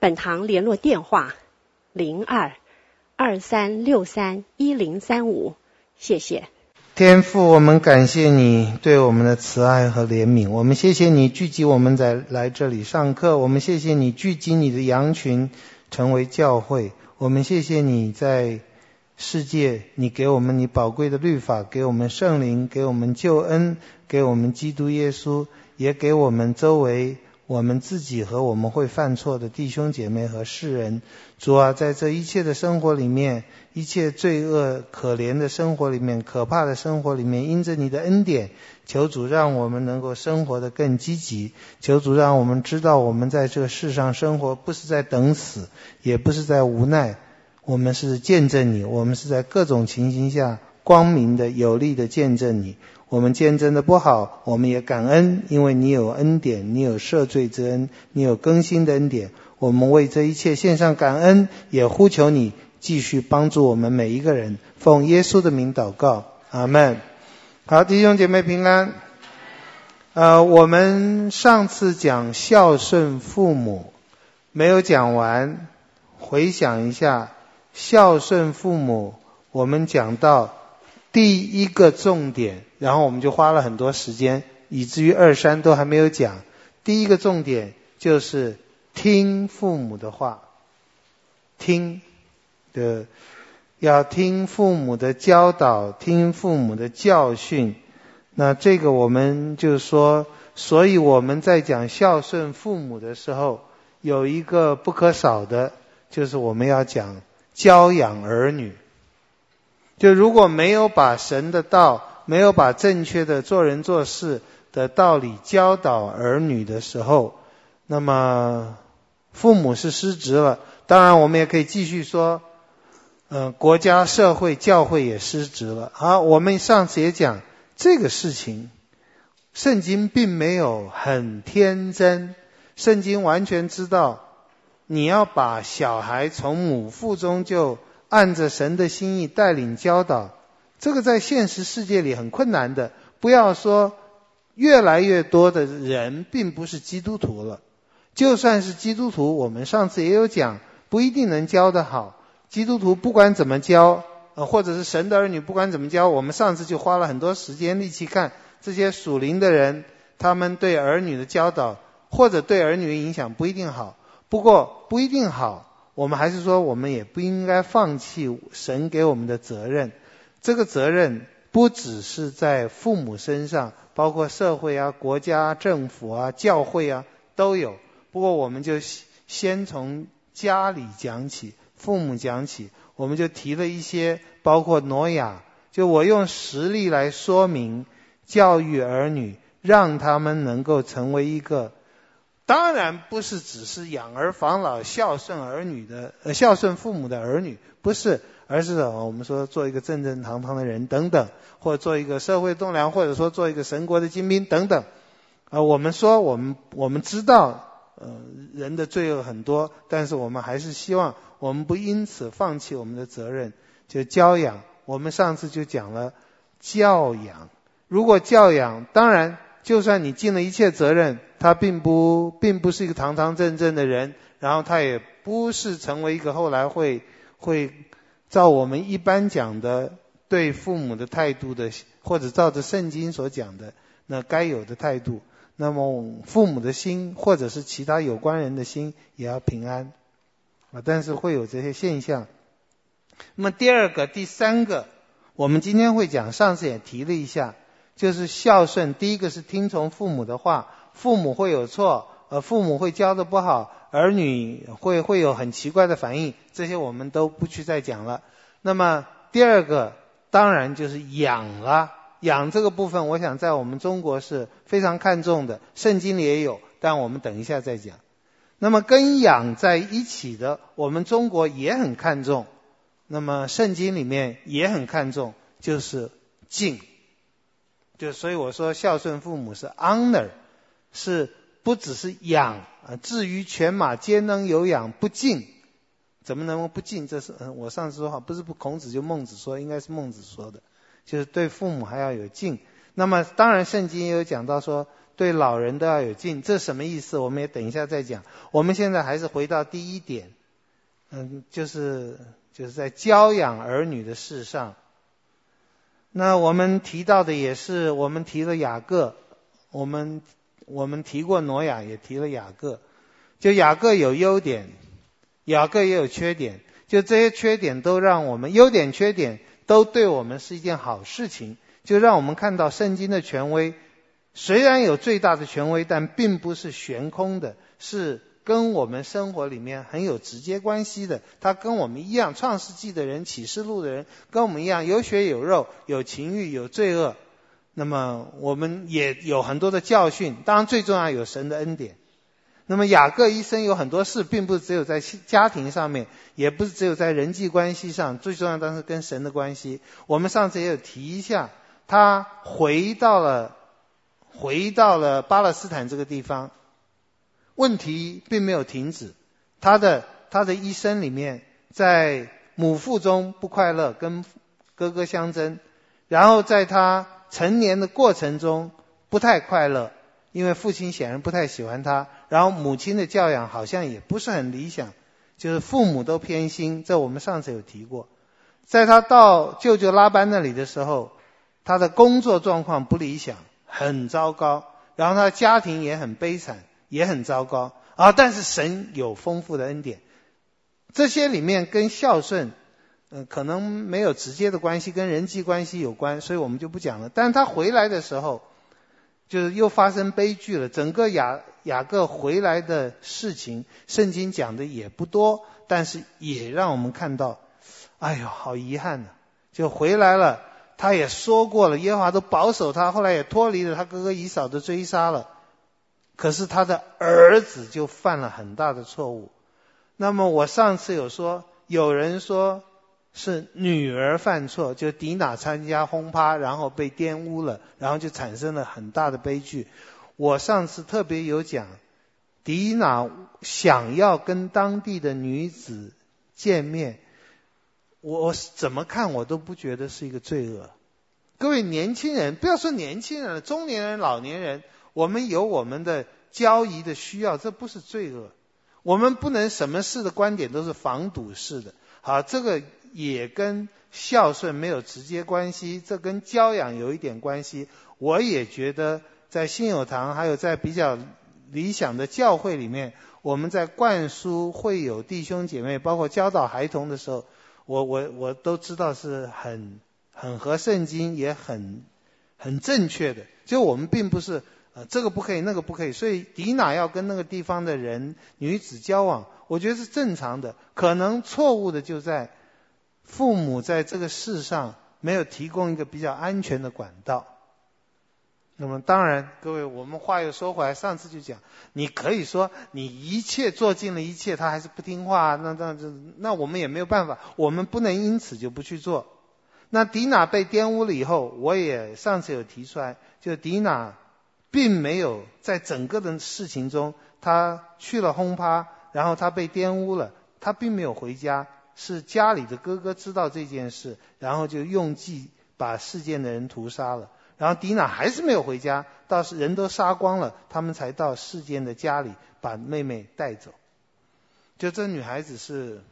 本堂联络电话：零二二三六三一零三五。谢谢。天父，我们感谢你对我们的慈爱和怜悯。我们谢谢你聚集我们在来这里上课。我们谢谢你聚集你的羊群成为教会。我们谢谢你在世界，你给我们你宝贵的律法，给我们圣灵，给我们救恩，给我们基督耶稣，也给我们周围。我们自己和我们会犯错的弟兄姐妹和世人，主啊，在这一切的生活里面，一切罪恶、可怜的生活里面、可怕的生活里面，因着你的恩典，求主让我们能够生活得更积极。求主让我们知道，我们在这个世上生活，不是在等死，也不是在无奈，我们是见证你，我们是在各种情形下光明的、有力的见证你。我们见证的不好，我们也感恩，因为你有恩典，你有赦罪之恩，你有更新的恩典。我们为这一切献上感恩，也呼求你继续帮助我们每一个人。奉耶稣的名祷告，阿门。好，弟兄姐妹平安。呃，我们上次讲孝顺父母没有讲完，回想一下孝顺父母，我们讲到第一个重点。然后我们就花了很多时间，以至于二三都还没有讲。第一个重点就是听父母的话，听的要听父母的教导，听父母的教训。那这个我们就说，所以我们在讲孝顺父母的时候，有一个不可少的，就是我们要讲教养儿女。就如果没有把神的道，没有把正确的做人做事的道理教导儿女的时候，那么父母是失职了。当然，我们也可以继续说，嗯、国家、社会、教会也失职了。好，我们上次也讲这个事情，圣经并没有很天真，圣经完全知道，你要把小孩从母腹中就按着神的心意带领教导。这个在现实世界里很困难的，不要说越来越多的人并不是基督徒了，就算是基督徒，我们上次也有讲，不一定能教得好。基督徒不管怎么教，呃，或者是神的儿女不管怎么教，我们上次就花了很多时间力气看这些属灵的人，他们对儿女的教导或者对儿女的影响不一定好。不过不一定好，我们还是说我们也不应该放弃神给我们的责任。这个责任不只是在父母身上，包括社会啊、国家、政府啊、教会啊都有。不过我们就先从家里讲起，父母讲起，我们就提了一些，包括挪亚。就我用实例来说明教育儿女，让他们能够成为一个，当然不是只是养儿防老、孝顺儿女的，呃，孝顺父母的儿女，不是。而是我们说做一个正正堂堂的人等等，或做一个社会栋梁，或者说做一个神国的精兵等等。啊，我们说我们我们知道，呃，人的罪恶很多，但是我们还是希望我们不因此放弃我们的责任，就教养。我们上次就讲了教养。如果教养，当然就算你尽了一切责任，他并不并不是一个堂堂正正的人，然后他也不是成为一个后来会会。照我们一般讲的对父母的态度的，或者照着圣经所讲的那该有的态度，那么父母的心或者是其他有关人的心也要平安啊。但是会有这些现象。那么第二个、第三个，我们今天会讲，上次也提了一下，就是孝顺。第一个是听从父母的话，父母会有错，呃，父母会教的不好。儿女会会有很奇怪的反应，这些我们都不去再讲了。那么第二个当然就是养了，养这个部分，我想在我们中国是非常看重的，圣经里也有，但我们等一下再讲。那么跟养在一起的，我们中国也很看重。那么圣经里面也很看重，就是敬。就所以我说孝顺父母是 honor，是不只是养啊。至于犬马皆能有养，不敬，怎么能不敬？这是嗯，我上次说话不是不孔子就孟子说，应该是孟子说的，就是对父母还要有敬。那么当然圣经也有讲到说，对老人都要有敬，这什么意思？我们也等一下再讲。我们现在还是回到第一点，嗯，就是。就是在教养儿女的事上，那我们提到的也是，我们提了雅各，我们我们提过挪亚，也提了雅各。就雅各有优点，雅各也有缺点，就这些缺点都让我们优点缺点都对我们是一件好事情，就让我们看到圣经的权威，虽然有最大的权威，但并不是悬空的，是。跟我们生活里面很有直接关系的，他跟我们一样，创世纪的人、启示录的人，跟我们一样有血有肉，有情欲，有罪恶。那么我们也有很多的教训，当然最重要有神的恩典。那么雅各一生有很多事，并不是只有在家庭上面，也不是只有在人际关系上，最重要当然是跟神的关系。我们上次也有提一下，他回到了回到了巴勒斯坦这个地方。问题并没有停止，他的他的一生里面，在母腹中不快乐，跟哥哥相争，然后在他成年的过程中不太快乐，因为父亲显然不太喜欢他，然后母亲的教养好像也不是很理想，就是父母都偏心，这我们上次有提过。在他到舅舅拉班那里的时候，他的工作状况不理想，很糟糕，然后他家庭也很悲惨。也很糟糕啊！但是神有丰富的恩典，这些里面跟孝顺，嗯、可能没有直接的关系，跟人际关系有关，所以我们就不讲了。但是他回来的时候，就是又发生悲剧了。整个雅雅各回来的事情，圣经讲的也不多，但是也让我们看到，哎呦，好遗憾呐、就回来了，他也说过了，耶和华都保守他，后来也脱离了他哥哥以扫的追杀了。可是他的儿子就犯了很大的错误。那么我上次有说，有人说是女儿犯错，就迪娜参加轰趴，然后被玷污了，然后就产生了很大的悲剧。我上次特别有讲，迪娜想要跟当地的女子见面，我怎么看我都不觉得是一个罪恶。各位年轻人，不要说年轻人了，中年人、老年人。我们有我们的交易的需要，这不是罪恶。我们不能什么事的观点都是防堵式的。好，这个也跟孝顺没有直接关系，这跟教养有一点关系。我也觉得在信友堂，还有在比较理想的教会里面，我们在灌输会有弟兄姐妹，包括教导孩童的时候，我我我都知道是很很合圣经，也很很正确的。就我们并不是。呃，这个不可以，那个不可以，所以迪娜要跟那个地方的人女子交往，我觉得是正常的。可能错误的就在父母在这个事上没有提供一个比较安全的管道。那么当然，各位，我们话又说回来，上次就讲，你可以说你一切做尽了一切，他还是不听话，那那那那我们也没有办法，我们不能因此就不去做。那迪娜被玷污了以后，我也上次有提出来，就迪娜。并没有在整个的事情中，他去了轰趴，然后他被玷污了，他并没有回家，是家里的哥哥知道这件事，然后就用计把事件的人屠杀了，然后迪娜还是没有回家，到是人都杀光了，他们才到事件的家里把妹妹带走。就这女孩子是，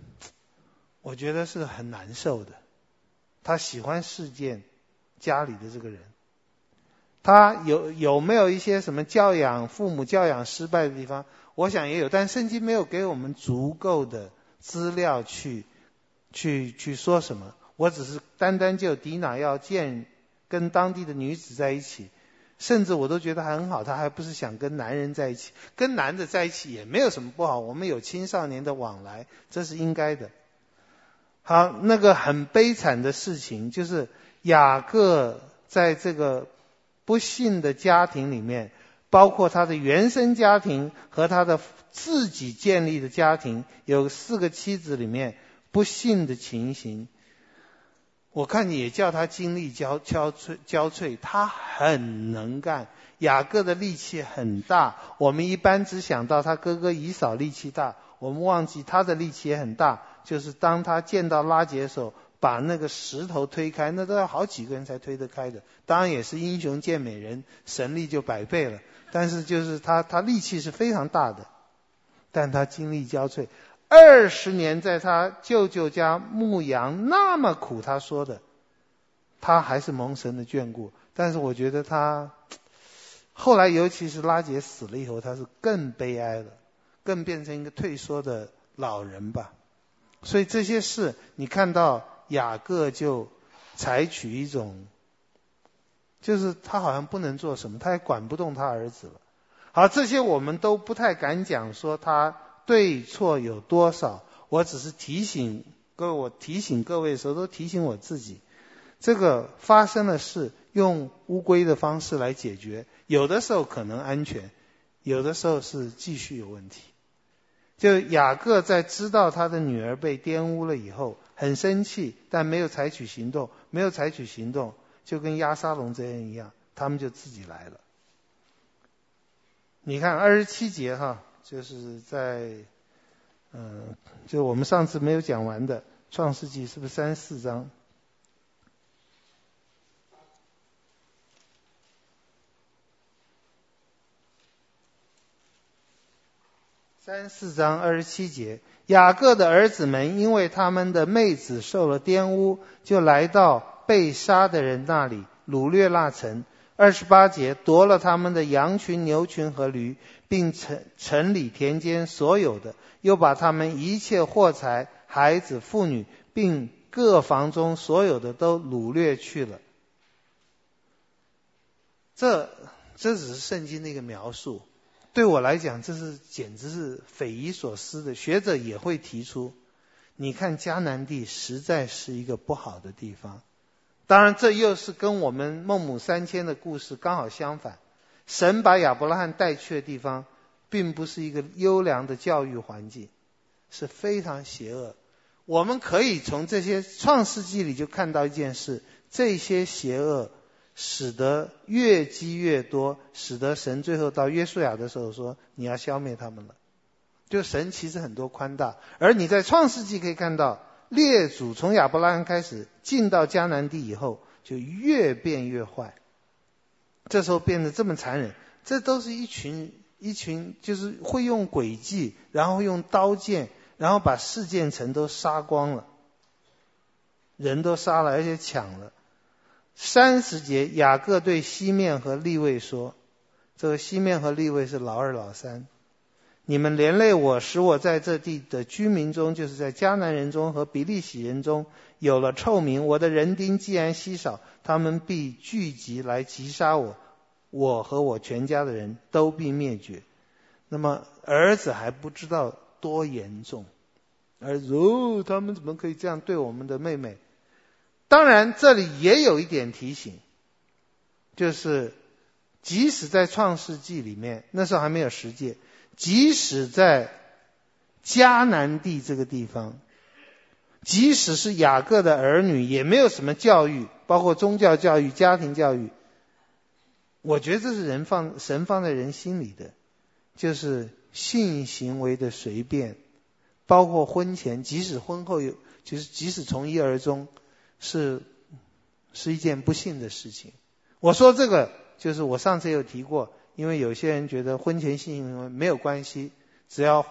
我觉得是很难受的，她喜欢事件家里的这个人。他有有没有一些什么教养父母教养失败的地方？我想也有，但圣经没有给我们足够的资料去去去说什么。我只是单单就迪娜要见跟当地的女子在一起，甚至我都觉得很好，他还不是想跟男人在一起，跟男的在一起也没有什么不好。我们有青少年的往来，这是应该的。好，那个很悲惨的事情就是雅各在这个。不幸的家庭里面，包括他的原生家庭和他的自己建立的家庭，有四个妻子里面不幸的情形。我看也叫他精力交交瘁，交瘁，他很能干。雅各的力气很大，我们一般只想到他哥哥以扫力气大，我们忘记他的力气也很大。就是当他见到拉结的时候，把那个石头推开，那都要好几个人才推得开的。当然也是英雄见美人，神力就百倍了。但是就是他他力气是非常大的，但他精力交瘁。二十年在他舅舅家牧羊那么苦，他说的，他还是蒙神的眷顾。但是我觉得他。后来，尤其是拉杰死了以后，他是更悲哀了，更变成一个退缩的老人吧。所以这些事，你看到雅各就采取一种，就是他好像不能做什么，他也管不动他儿子了。好，这些我们都不太敢讲说他对错有多少。我只是提醒各位，我提醒各位的时候，都提醒我自己，这个发生的事。用乌龟的方式来解决，有的时候可能安全，有的时候是继续有问题。就雅各在知道他的女儿被玷污了以后，很生气，但没有采取行动，没有采取行动，就跟押沙龙这样一样，他们就自己来了。你看二十七节哈，就是在，嗯，就我们上次没有讲完的创世纪，是不是三四章？三四章二十七节，雅各的儿子们因为他们的妹子受了玷污，就来到被杀的人那里，掳掠那城。二十八节，夺了他们的羊群、牛群和驴，并城城里田间所有的，又把他们一切货财、孩子、妇女，并各房中所有的都掳掠去了。这这只是圣经的一个描述。对我来讲，这是简直是匪夷所思的。学者也会提出，你看迦南地实在是一个不好的地方。当然，这又是跟我们孟母三迁的故事刚好相反。神把亚伯拉罕带去的地方，并不是一个优良的教育环境，是非常邪恶。我们可以从这些创世纪里就看到一件事：这些邪恶。使得越积越多，使得神最后到约书亚的时候说：“你要消灭他们了。”就神其实很多宽大，而你在创世纪可以看到，列祖从亚伯拉罕开始进到迦南地以后，就越变越坏。这时候变得这么残忍，这都是一群一群，就是会用诡计，然后用刀剑，然后把示剑城都杀光了，人都杀了，而且抢了。三十节，雅各对西面和利未说：“这个西面和利未是老二、老三，你们连累我，使我在这地的居民中，就是在迦南人中和比利洗人中有了臭名。我的人丁既然稀少，他们必聚集来击杀我，我和我全家的人都必灭绝。那么儿子还不知道多严重，儿子，他们怎么可以这样对我们的妹妹？”当然，这里也有一点提醒，就是即使在创世纪里面，那时候还没有十诫，即使在迦南地这个地方，即使是雅各的儿女，也没有什么教育，包括宗教教育、家庭教育。我觉得这是人放神放在人心里的，就是性行为的随便，包括婚前，即使婚后有，就是即使从一而终。是，是一件不幸的事情。我说这个，就是我上次有提过，因为有些人觉得婚前性行为没有关系，只要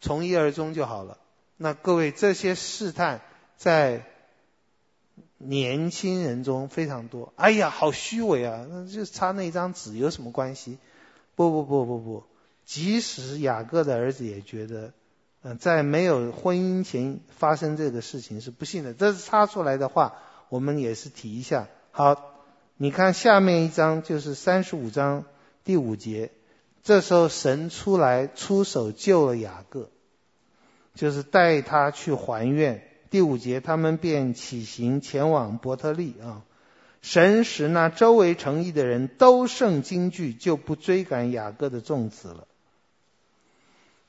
从一而终就好了。那各位，这些试探在年轻人中非常多。哎呀，好虚伪啊！那就差那一张纸有什么关系？不不不不不，即使雅各的儿子也觉得。嗯，在没有婚姻前发生这个事情是不幸的，这是插出来的话，我们也是提一下。好，你看下面一章就是三十五章第五节，这时候神出来出手救了雅各，就是带他去还愿。第五节，他们便起行前往伯特利啊。神使那周围城邑的人都甚惊惧，就不追赶雅各的众子了。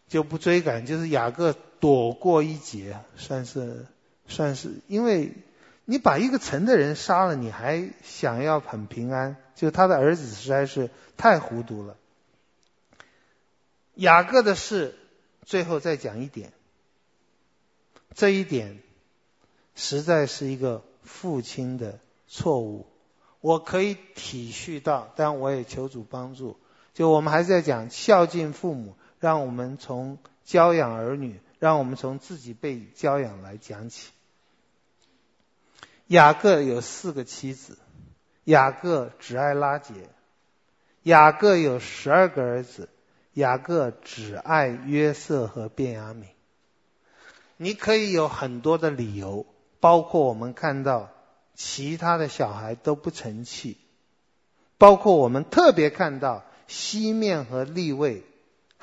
就不追赶，就是雅各躲过一劫，算是算是，因为你把一个城的人杀了，你还想要很平安，就他的儿子实在是太糊涂了。雅各的事，最后再讲一点，这一点实在是一个父亲的错误，我可以体恤到，但我也求主帮助。就我们还是在讲孝敬父母。让我们从教养儿女，让我们从自己被教养来讲起。雅各有四个妻子，雅各只爱拉结。雅各有十二个儿子，雅各只爱约瑟和便雅悯。你可以有很多的理由，包括我们看到其他的小孩都不成器，包括我们特别看到西面和利未。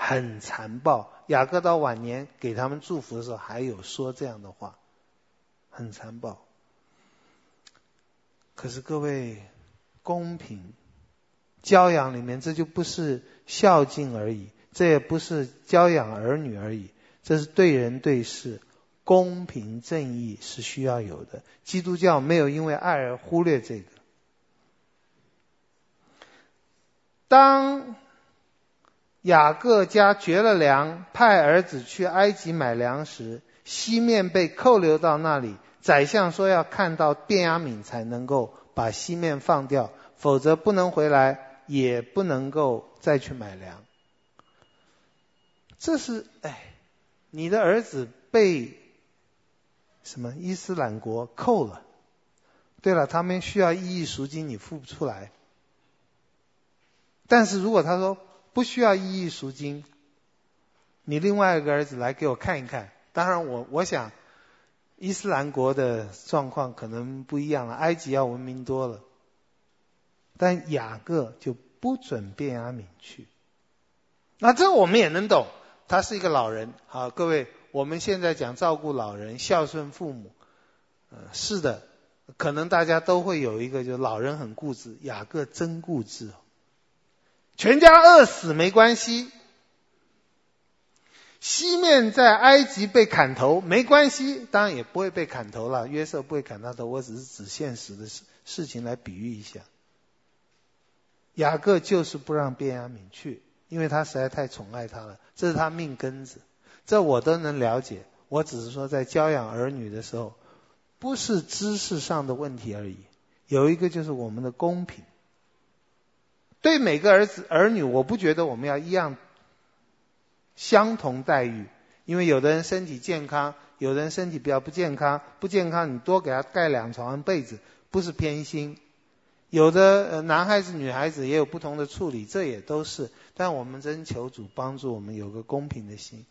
很残暴。雅各到晚年给他们祝福的时候，还有说这样的话，很残暴。可是各位，公平教养里面，这就不是孝敬而已，这也不是教养儿女而已，这是对人对事公平正义是需要有的。基督教没有因为爱而忽略这个。当雅各家绝了粮，派儿子去埃及买粮食。西面被扣留到那里，宰相说要看到便雅悯才能够把西面放掉，否则不能回来，也不能够再去买粮。这是哎，你的儿子被什么伊斯兰国扣了？对了，他们需要一亿赎金，你付不出来。但是如果他说，不需要一亿赎金，你另外一个儿子来给我看一看。当然我，我想，伊斯兰国的状况可能不一样了，埃及要文明多了。但雅各就不准便雅悯去。那这我们也能懂，他是一个老人。好，各位，我们现在讲照顾老人、孝顺父母，呃，是的，可能大家都会有一个，就老人很固执，雅各真固执。全家饿死没关系，西面在埃及被砍头没关系，当然也不会被砍头了。约瑟不会砍他头，我只是指现实的事事情来比喻一下。雅各就是不让便雅悯去，因为他实在太宠爱他了，这是他命根子，这我都能了解。我只是说在教养儿女的时候，不是知识上的问题而已，有一个就是我们的公平。对每个儿子儿女，我不觉得我们要一样相同待遇，因为有的人身体健康，有的人身体比较不健康，不健康你多给他盖两床被子，不是偏心。有的男孩子女孩子也有不同的处理，这也都是。但我们真求主帮助我们有个公平的心。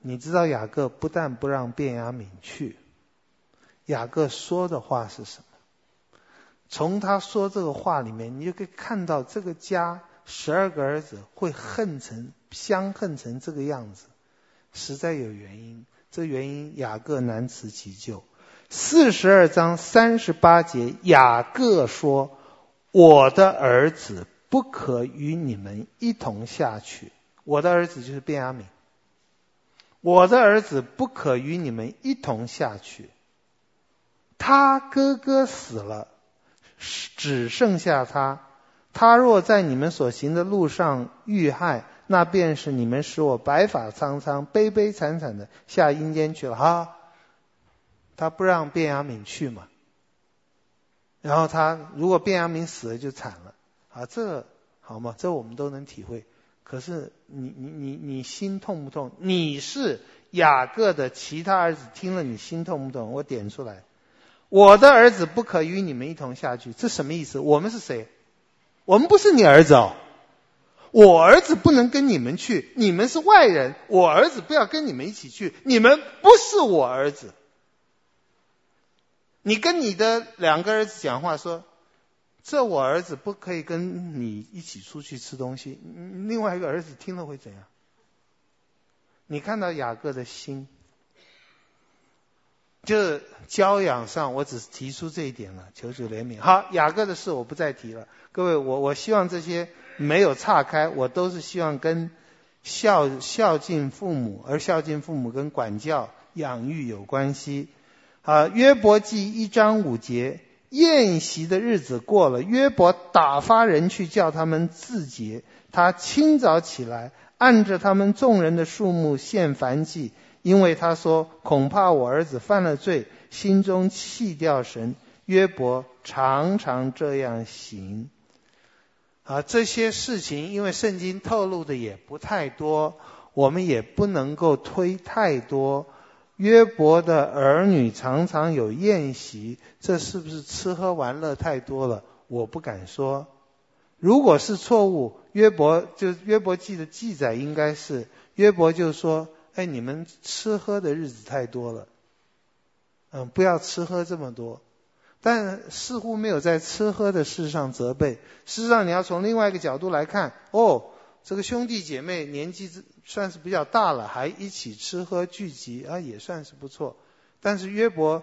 你知道雅各不但不让便雅悯去，雅各说的话是什么？从他说这个话里面，你就可以看到这个家十二个儿子会恨成相恨成这个样子，实在有原因。这原因雅各难辞其咎。四十二章三十八节，雅各说：“我的儿子不可与你们一同下去。”我的儿子就是便雅悯。我的儿子不可与你们一同下去。他哥哥死了。只剩下他，他若在你们所行的路上遇害，那便是你们使我白发苍苍、悲悲惨惨的下阴间去了。哈，他不让卞雅敏去嘛，然后他如果卞雅敏死了就惨了。啊，这好吗？这我们都能体会。可是你你你你心痛不痛？你是雅各的其他儿子，听了你心痛不痛？我点出来。我的儿子不可与你们一同下去，这什么意思？我们是谁？我们不是你儿子哦。我儿子不能跟你们去，你们是外人。我儿子不要跟你们一起去，你们不是我儿子。你跟你的两个儿子讲话说，这我儿子不可以跟你一起出去吃东西。另外一个儿子听了会怎样？你看到雅各的心。就是教养上，我只是提出这一点了，求主怜悯。好，雅各的事我不再提了。各位，我我希望这些没有岔开，我都是希望跟孝孝敬父母，而孝敬父母跟管教养育有关系。啊，约伯记一章五节，宴席的日子过了，约伯打发人去叫他们自洁。他清早起来，按着他们众人的数目献燔祭，因为他说恐怕我儿子犯了罪，心中弃掉神。约伯常常这样行。啊，这些事情因为圣经透露的也不太多，我们也不能够推太多。约伯的儿女常常有宴席，这是不是吃喝玩乐太多了？我不敢说。如果是错误，约伯就约伯记的记载应该是约伯就说：“哎，你们吃喝的日子太多了，嗯，不要吃喝这么多。”但似乎没有在吃喝的事上责备。事实上，你要从另外一个角度来看，哦。这个兄弟姐妹年纪算是比较大了，还一起吃喝聚集啊，也算是不错。但是约伯，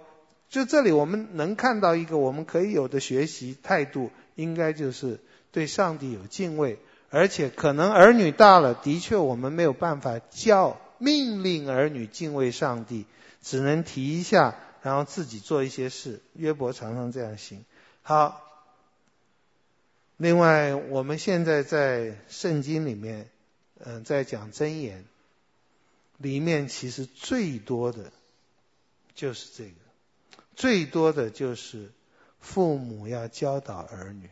就这里我们能看到一个我们可以有的学习态度，应该就是对上帝有敬畏，而且可能儿女大了，的确我们没有办法教命令儿女敬畏上帝，只能提一下，然后自己做一些事。约伯常常这样行。好。另外，我们现在在圣经里面，嗯、在讲箴言，里面其实最多的就是这个，最多的就是父母要教导儿女。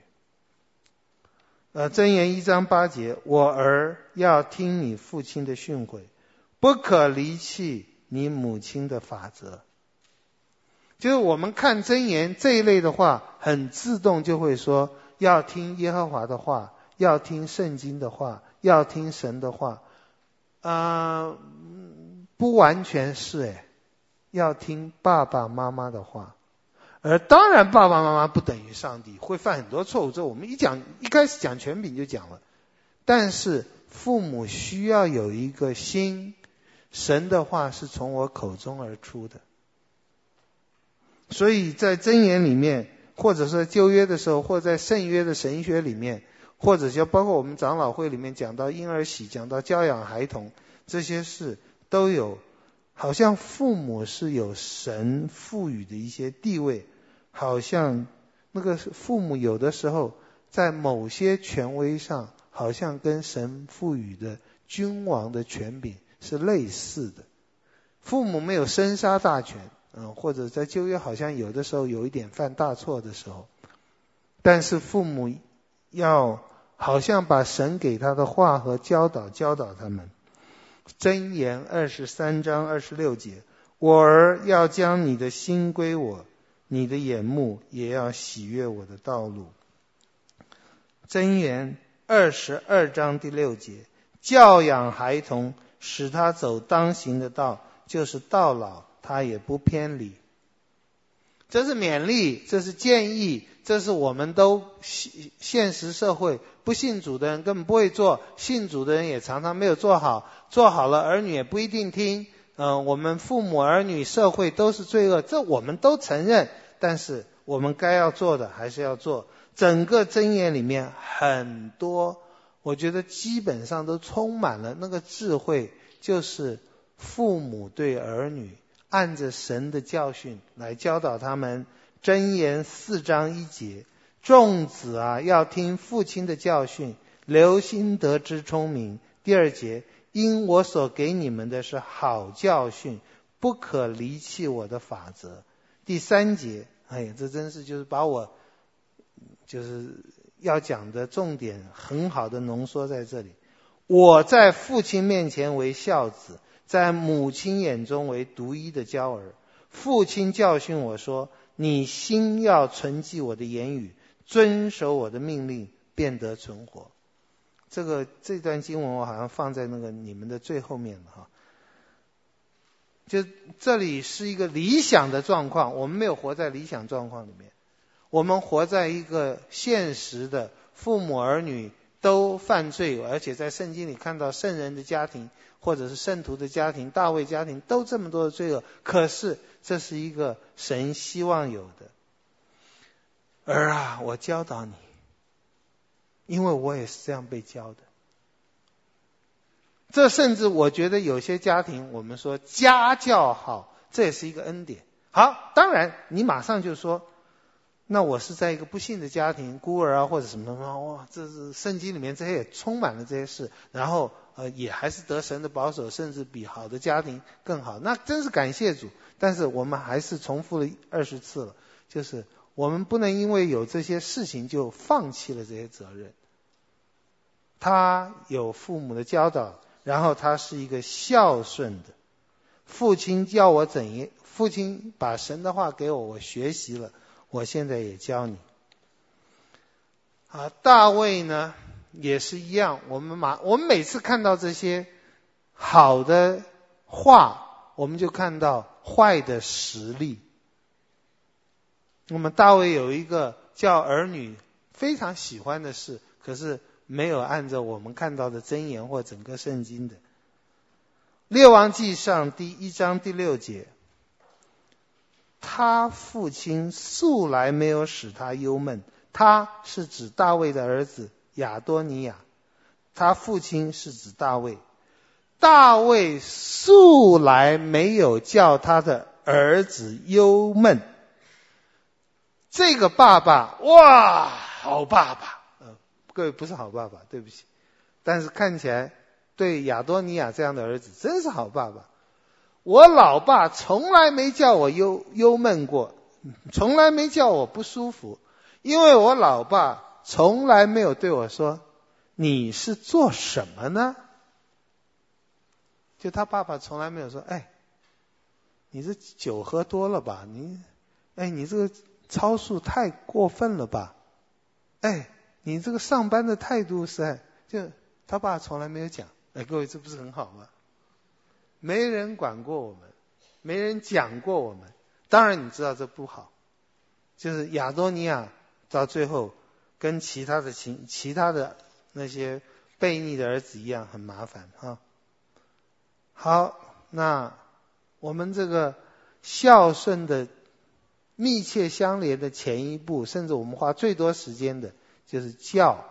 呃，箴言一章八节，我儿要听你父亲的训诲，不可离弃你母亲的法则。就是我们看箴言这一类的话，很自动就会说。要听耶和华的话，要听圣经的话，要听神的话。啊、不完全是诶，要听爸爸妈妈的话。而当然，爸爸妈妈不等于上帝，会犯很多错误。这我们一讲一开始讲权柄就讲了。但是父母需要有一个心，神的话是从我口中而出的。所以在箴言里面。或者是旧约的时候，或者在圣约的神学里面，或者就包括我们长老会里面讲到婴儿洗，讲到教养孩童这些事，都有好像父母是有神赋予的一些地位，好像那个父母有的时候在某些权威上，好像跟神赋予的君王的权柄是类似的。父母没有生杀大权。嗯，或者在旧约好像有的时候有一点犯大错的时候，但是父母要好像把神给他的话和教导教导他们。箴言二十三章二十六节：我儿要将你的心归我，你的眼目也要喜悦我的道路。箴言二十二章第六节：教养孩童，使他走当行的道，就是到老。他也不偏离，这是勉励，这是建议，这是我们都现现实社会不信主的人根本不会做，信主的人也常常没有做好，做好了儿女也不一定听。嗯、我们父母儿女社会都是罪恶，这我们都承认，但是我们该要做的还是要做。整个箴言里面很多，我觉得基本上都充满了那个智慧，就是父母对儿女。按着神的教训来教导他们，箴言四章一节，众子啊要听父亲的教训，留心得之聪明。第二节，因我所给你们的是好教训，不可离弃我的法则。第三节，哎呀，这真是就是把我就是要讲的重点很好的浓缩在这里。我在父亲面前为孝子。在母亲眼中为独一的娇儿，父亲教训我说：“你心要存记我的言语，遵守我的命令，便得存活。”这个这段经文我好像放在那个你们的最后面了哈。就这里是一个理想的状况，我们没有活在理想状况里面，我们活在一个现实的父母儿女都犯罪，而且在圣经里看到圣人的家庭，或者是圣徒的家庭，大卫家庭都这么多的罪恶。可是这是一个神希望有的。儿啊，我教导你，因为我也是这样被教的。这甚至我觉得有些家庭，我们说家教好，这也是一个恩典。好，当然你马上就说。那我是在一个不幸的家庭，孤儿啊或者什么什么，哇，这是圣经里面这些也充满了这些事，然后呃也还是得神的保守，甚至比好的家庭更好，那真是感谢主。但是我们还是重复了二十次了，就是我们不能因为有这些事情就放弃了这些责任。他有父母的教导，然后他是一个孝顺的父亲，教我怎样，父亲把神的话给我，我学习了。我现在也教你。啊，大卫呢也是一样。我们马，我们每次看到这些好的话，我们就看到坏的实例。我们大卫有一个叫儿女非常喜欢的事，可是没有按照我们看到的箴言或整个圣经的。列王记上第一章第六节。他父亲素来没有使他忧闷，他是指大卫的儿子亚多尼亚，他父亲是指大卫，大卫素来没有叫他的儿子忧闷。这个爸爸哇，好爸爸，呃，各位不是好爸爸，对不起，但是看起来对亚多尼亚这样的儿子真是好爸爸。我老爸从来没叫我忧忧闷过，从来没叫我不舒服，因为我老爸从来没有对我说：“你是做什么呢？”就他爸爸从来没有说：“哎，你这酒喝多了吧？你，哎，你这个超速太过分了吧？哎，你这个上班的态度是……就他爸从来没有讲。哎，各位，这不是很好吗？”没人管过我们，没人讲过我们。当然你知道这不好，就是亚多尼亚到最后跟其他的亲、其他的那些悖逆的儿子一样，很麻烦哈。好，那我们这个孝顺的密切相连的前一步，甚至我们花最多时间的，就是教。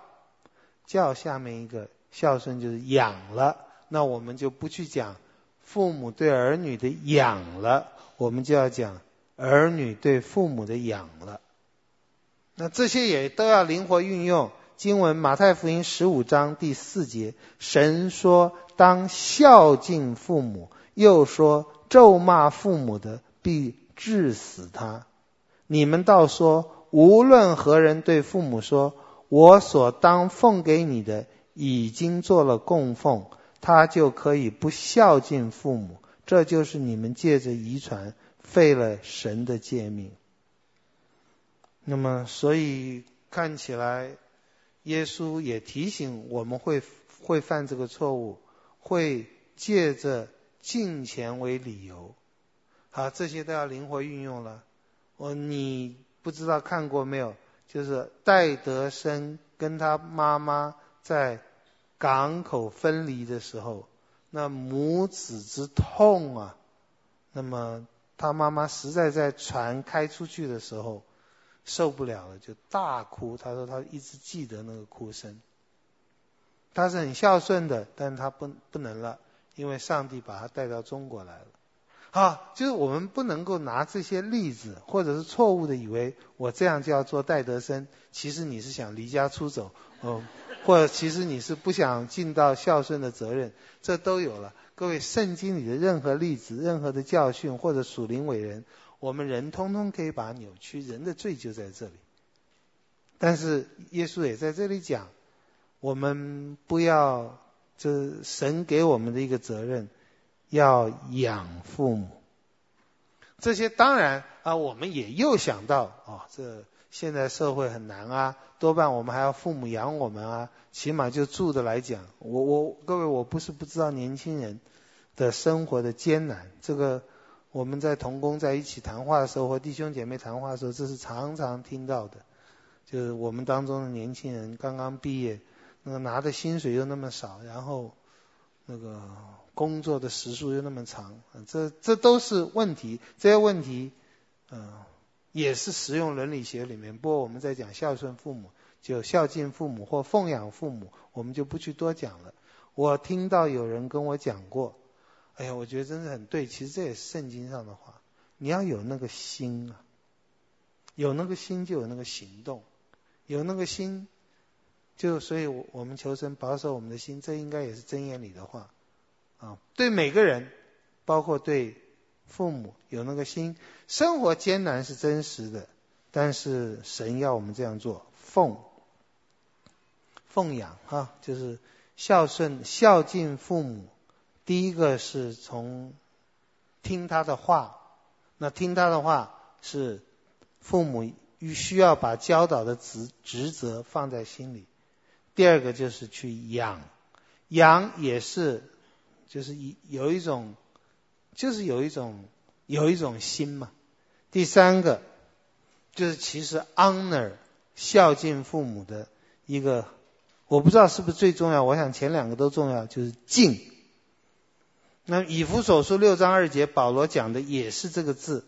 教下面一个孝顺就是养了，那我们就不去讲。父母对儿女的养了，我们就要讲儿女对父母的养了。那这些也都要灵活运用。经文马太福音十五章第四节，神说当孝敬父母，又说咒骂父母的必治死他。你们倒说，无论何人对父母说，我所当奉给你的已经做了供奉。他就可以不孝敬父母，这就是你们借着遗传废了神的诫命。那么，所以看起来，耶稣也提醒我们会会犯这个错误，会借着敬钱为理由。好，这些都要灵活运用了。我你不知道看过没有？就是戴德生跟他妈妈在。港口分离的时候，那母子之痛啊！那么他妈妈实在在船开出去的时候受不了了，就大哭。他说他一直记得那个哭声。他是很孝顺的，但他不不能了，因为上帝把他带到中国来了。啊，就是我们不能够拿这些例子，或者是错误的以为我这样就要做戴德生，其实你是想离家出走，哦。或者其实你是不想尽到孝顺的责任，这都有了。各位，圣经里的任何例子、任何的教训或者属灵伟人，我们人通通可以把它扭曲。人的罪就在这里。但是耶稣也在这里讲，我们不要，这神给我们的一个责任，要养父母。这些当然啊，我们也又想到啊、这。现在社会很难啊，多半我们还要父母养我们啊。起码就住的来讲，我我各位我不是不知道年轻人的生活的艰难。这个我们在同工在一起谈话的时候，和弟兄姐妹谈话的时候，这是常常听到的。就是我们当中的年轻人刚刚毕业，那个拿的薪水又那么少，然后那个工作的时数又那么长，这这都是问题。这些问题，嗯、也是实用伦理学里面。不过我们在讲孝顺父母，就孝敬父母或奉养父母，我们就不去多讲了。我听到有人跟我讲过，哎呀，我觉得真的很对。其实这也是圣经上的话，你要有那个心啊，有那个心就有那个行动，有那个心，就所以我们求神保守我们的心，这应该也是箴言里的话啊。对每个人，包括对父母，有那个心。生活艰难是真实的，但是神要我们这样做，奉奉养啊，就是。孝顺孝敬父母，第一个是从听他的话，那听他的话是父母需要把教导的职职责放在心里。第二个就是去养，养也是就是一有一种就是有一种有一种心嘛。第三个就是其实 honor 孝敬父母的一个。我不知道是不是最重要，我想前两个都重要，就是敬。那以弗所书六章二节，保罗讲的也是这个字，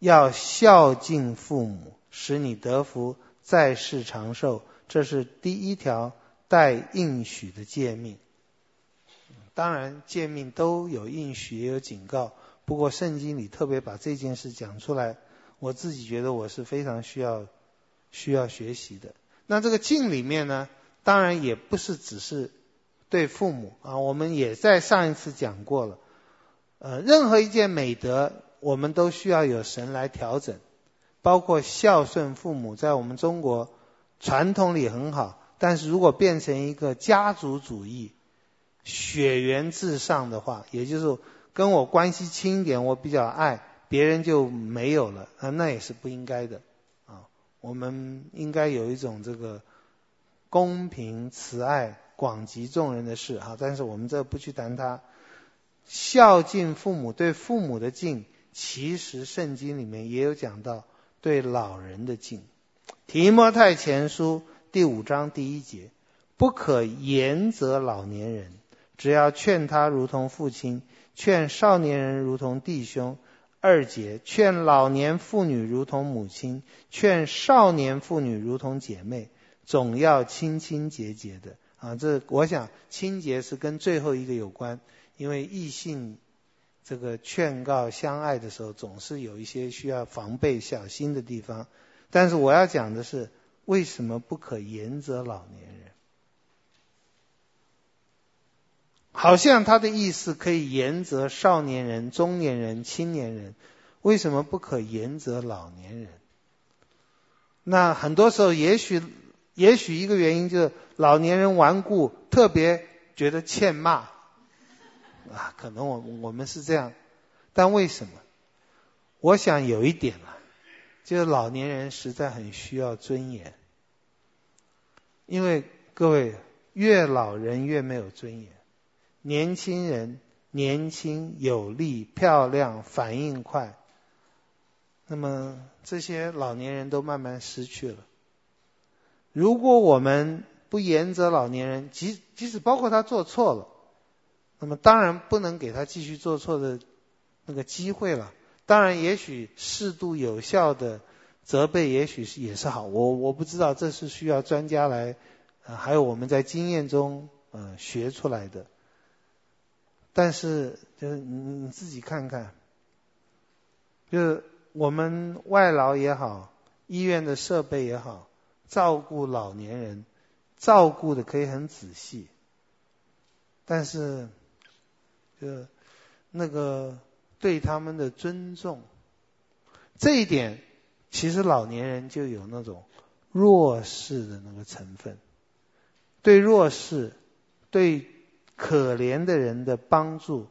要孝敬父母，使你得福，在世长寿。这是第一条带应许的诫命。当然，诫命都有应许，也有警告。不过圣经里特别把这件事讲出来，我自己觉得我是非常需要需要学习的。那这个敬里面呢？当然也不是只是对父母啊，我们也在上一次讲过了。呃，任何一件美德，我们都需要有神来调整，包括孝顺父母，在我们中国传统里很好。但是如果变成一个家族主义、血缘至上的话，也就是跟我关系亲一点，我比较爱，别人就没有了啊，那也是不应该的啊。我们应该有一种这个。公平、慈爱、广及众人的事，哈，但是我们这不去谈它。孝敬父母，对父母的敬，其实圣经里面也有讲到对老人的敬。提摩太前书第五章第一节，不可严责老年人，只要劝他如同父亲，劝少年人如同弟兄。二节，劝老年妇女如同母亲，劝少年妇女如同姐妹。总要清清洁洁的啊！这我想清洁是跟最后一个有关，因为异性这个劝告相爱的时候，总是有一些需要防备小心的地方。但是我要讲的是，为什么不可严责老年人？好像他的意思可以严责少年人、中年人、青年人，为什么不可严责老年人？那很多时候，也许。也许一个原因就是老年人顽固，特别觉得欠骂啊，可能我我们是这样，但为什么？我想有一点啊，就是老年人实在很需要尊严，因为各位越老人越没有尊严，年轻人年轻有力漂亮反应快，那么这些老年人都慢慢失去了。如果我们不严责老年人，即即使包括他做错了，那么当然不能给他继续做错的那个机会了。当然，也许适度有效的责备，也许是也是好。我我不知道，这是需要专家来，呃，还有我们在经验中呃学出来的。但是就是你你自己看看，就是我们外劳也好，医院的设备也好。照顾老年人，照顾的可以很仔细，但是，就那个对他们的尊重，这一点其实老年人就有那种弱势的那个成分，对弱势、对可怜的人的帮助，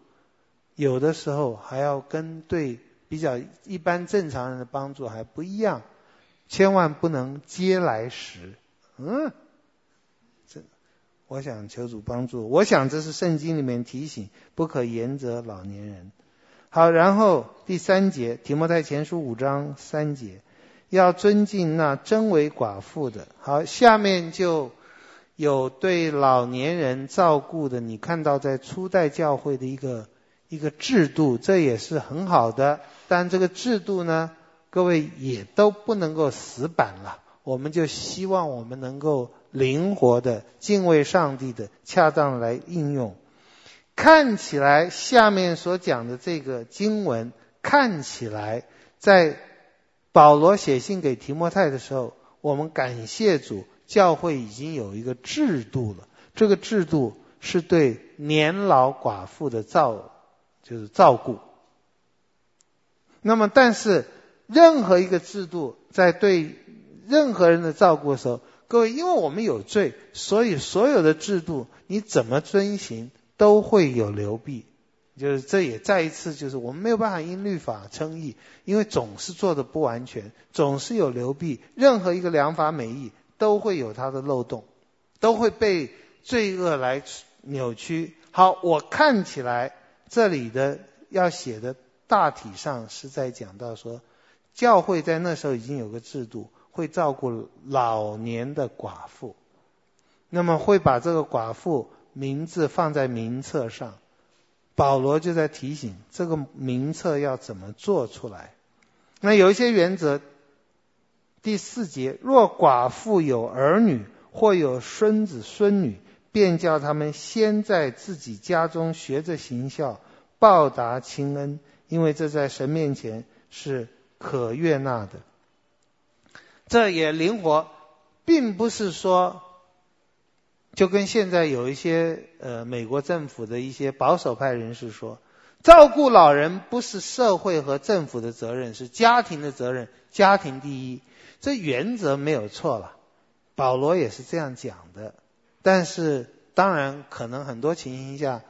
有的时候还要跟对比较一般正常人的帮助还不一样。千万不能嗟来食，嗯，这我想求主帮助。我想这是圣经里面提醒，不可严责老年人。好，然后第三节，提摩太前书五章三节，要尊敬那真为寡妇的。好，下面就有对老年人照顾的，你看到在初代教会的一个一个制度，这也是很好的。但这个制度呢，各位也都不能够死板了。我们就希望我们能够灵活的、敬畏上帝的、恰当来应用。看起来下面所讲的这个经文，看起来在保罗写信给提摩太的时候，我们感谢主。教会已经有一个制度了，这个制度是对年老寡妇的照，就是照顾。那么，但是任何一个制度在对任何人的照顾的时候，各位，因为我们有罪，所以所有的制度你怎么遵行都会有流弊。就是这也再一次就是我们没有办法因律法称义，因为总是做的不完全，总是有流弊。任何一个良法美意。都会有它的漏洞，都会被罪恶来扭曲。好，我看起来这里的要写的大体上是在讲到说，教会在那时候已经有个制度，会照顾老年的寡妇，那么会把这个寡妇名字放在名册上。保罗就在提醒这个名册要怎么做出来。那有一些原则。第四节，若寡妇有儿女或有孙子孙女，便叫他们先在自己家中学着行孝，报答亲恩，因为这在神面前是可悦纳的。这也灵活，并不是说，就跟现在有一些呃美国政府的一些保守派人士说，照顾老人不是社会和政府的责任，是家庭的责任，家庭第一。这原则没有错了，保罗也是这样讲的。但是，当然可能很多情形下，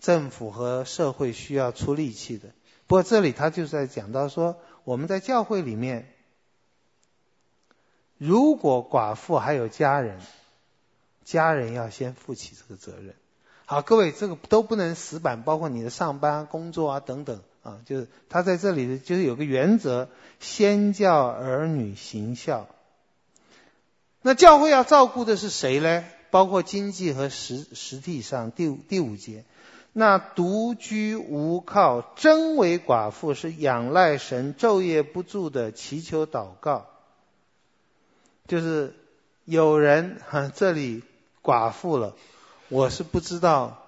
政府和社会需要出力气的。不过这里他就在讲到说，我们在教会里面，如果寡妇还有家人，家人要先负起这个责任。好，各位，这个都不能死板，包括你的上班、工作啊等等。啊，就是他在这里，就是有个原则，先教儿女行孝。那教会要照顾的是谁呢？包括经济和实实体上。第五第五节，那独居无靠、真为寡妇，是仰赖神，昼夜不住的祈求祷告。就是有人哈，这里寡妇了，我是不知道。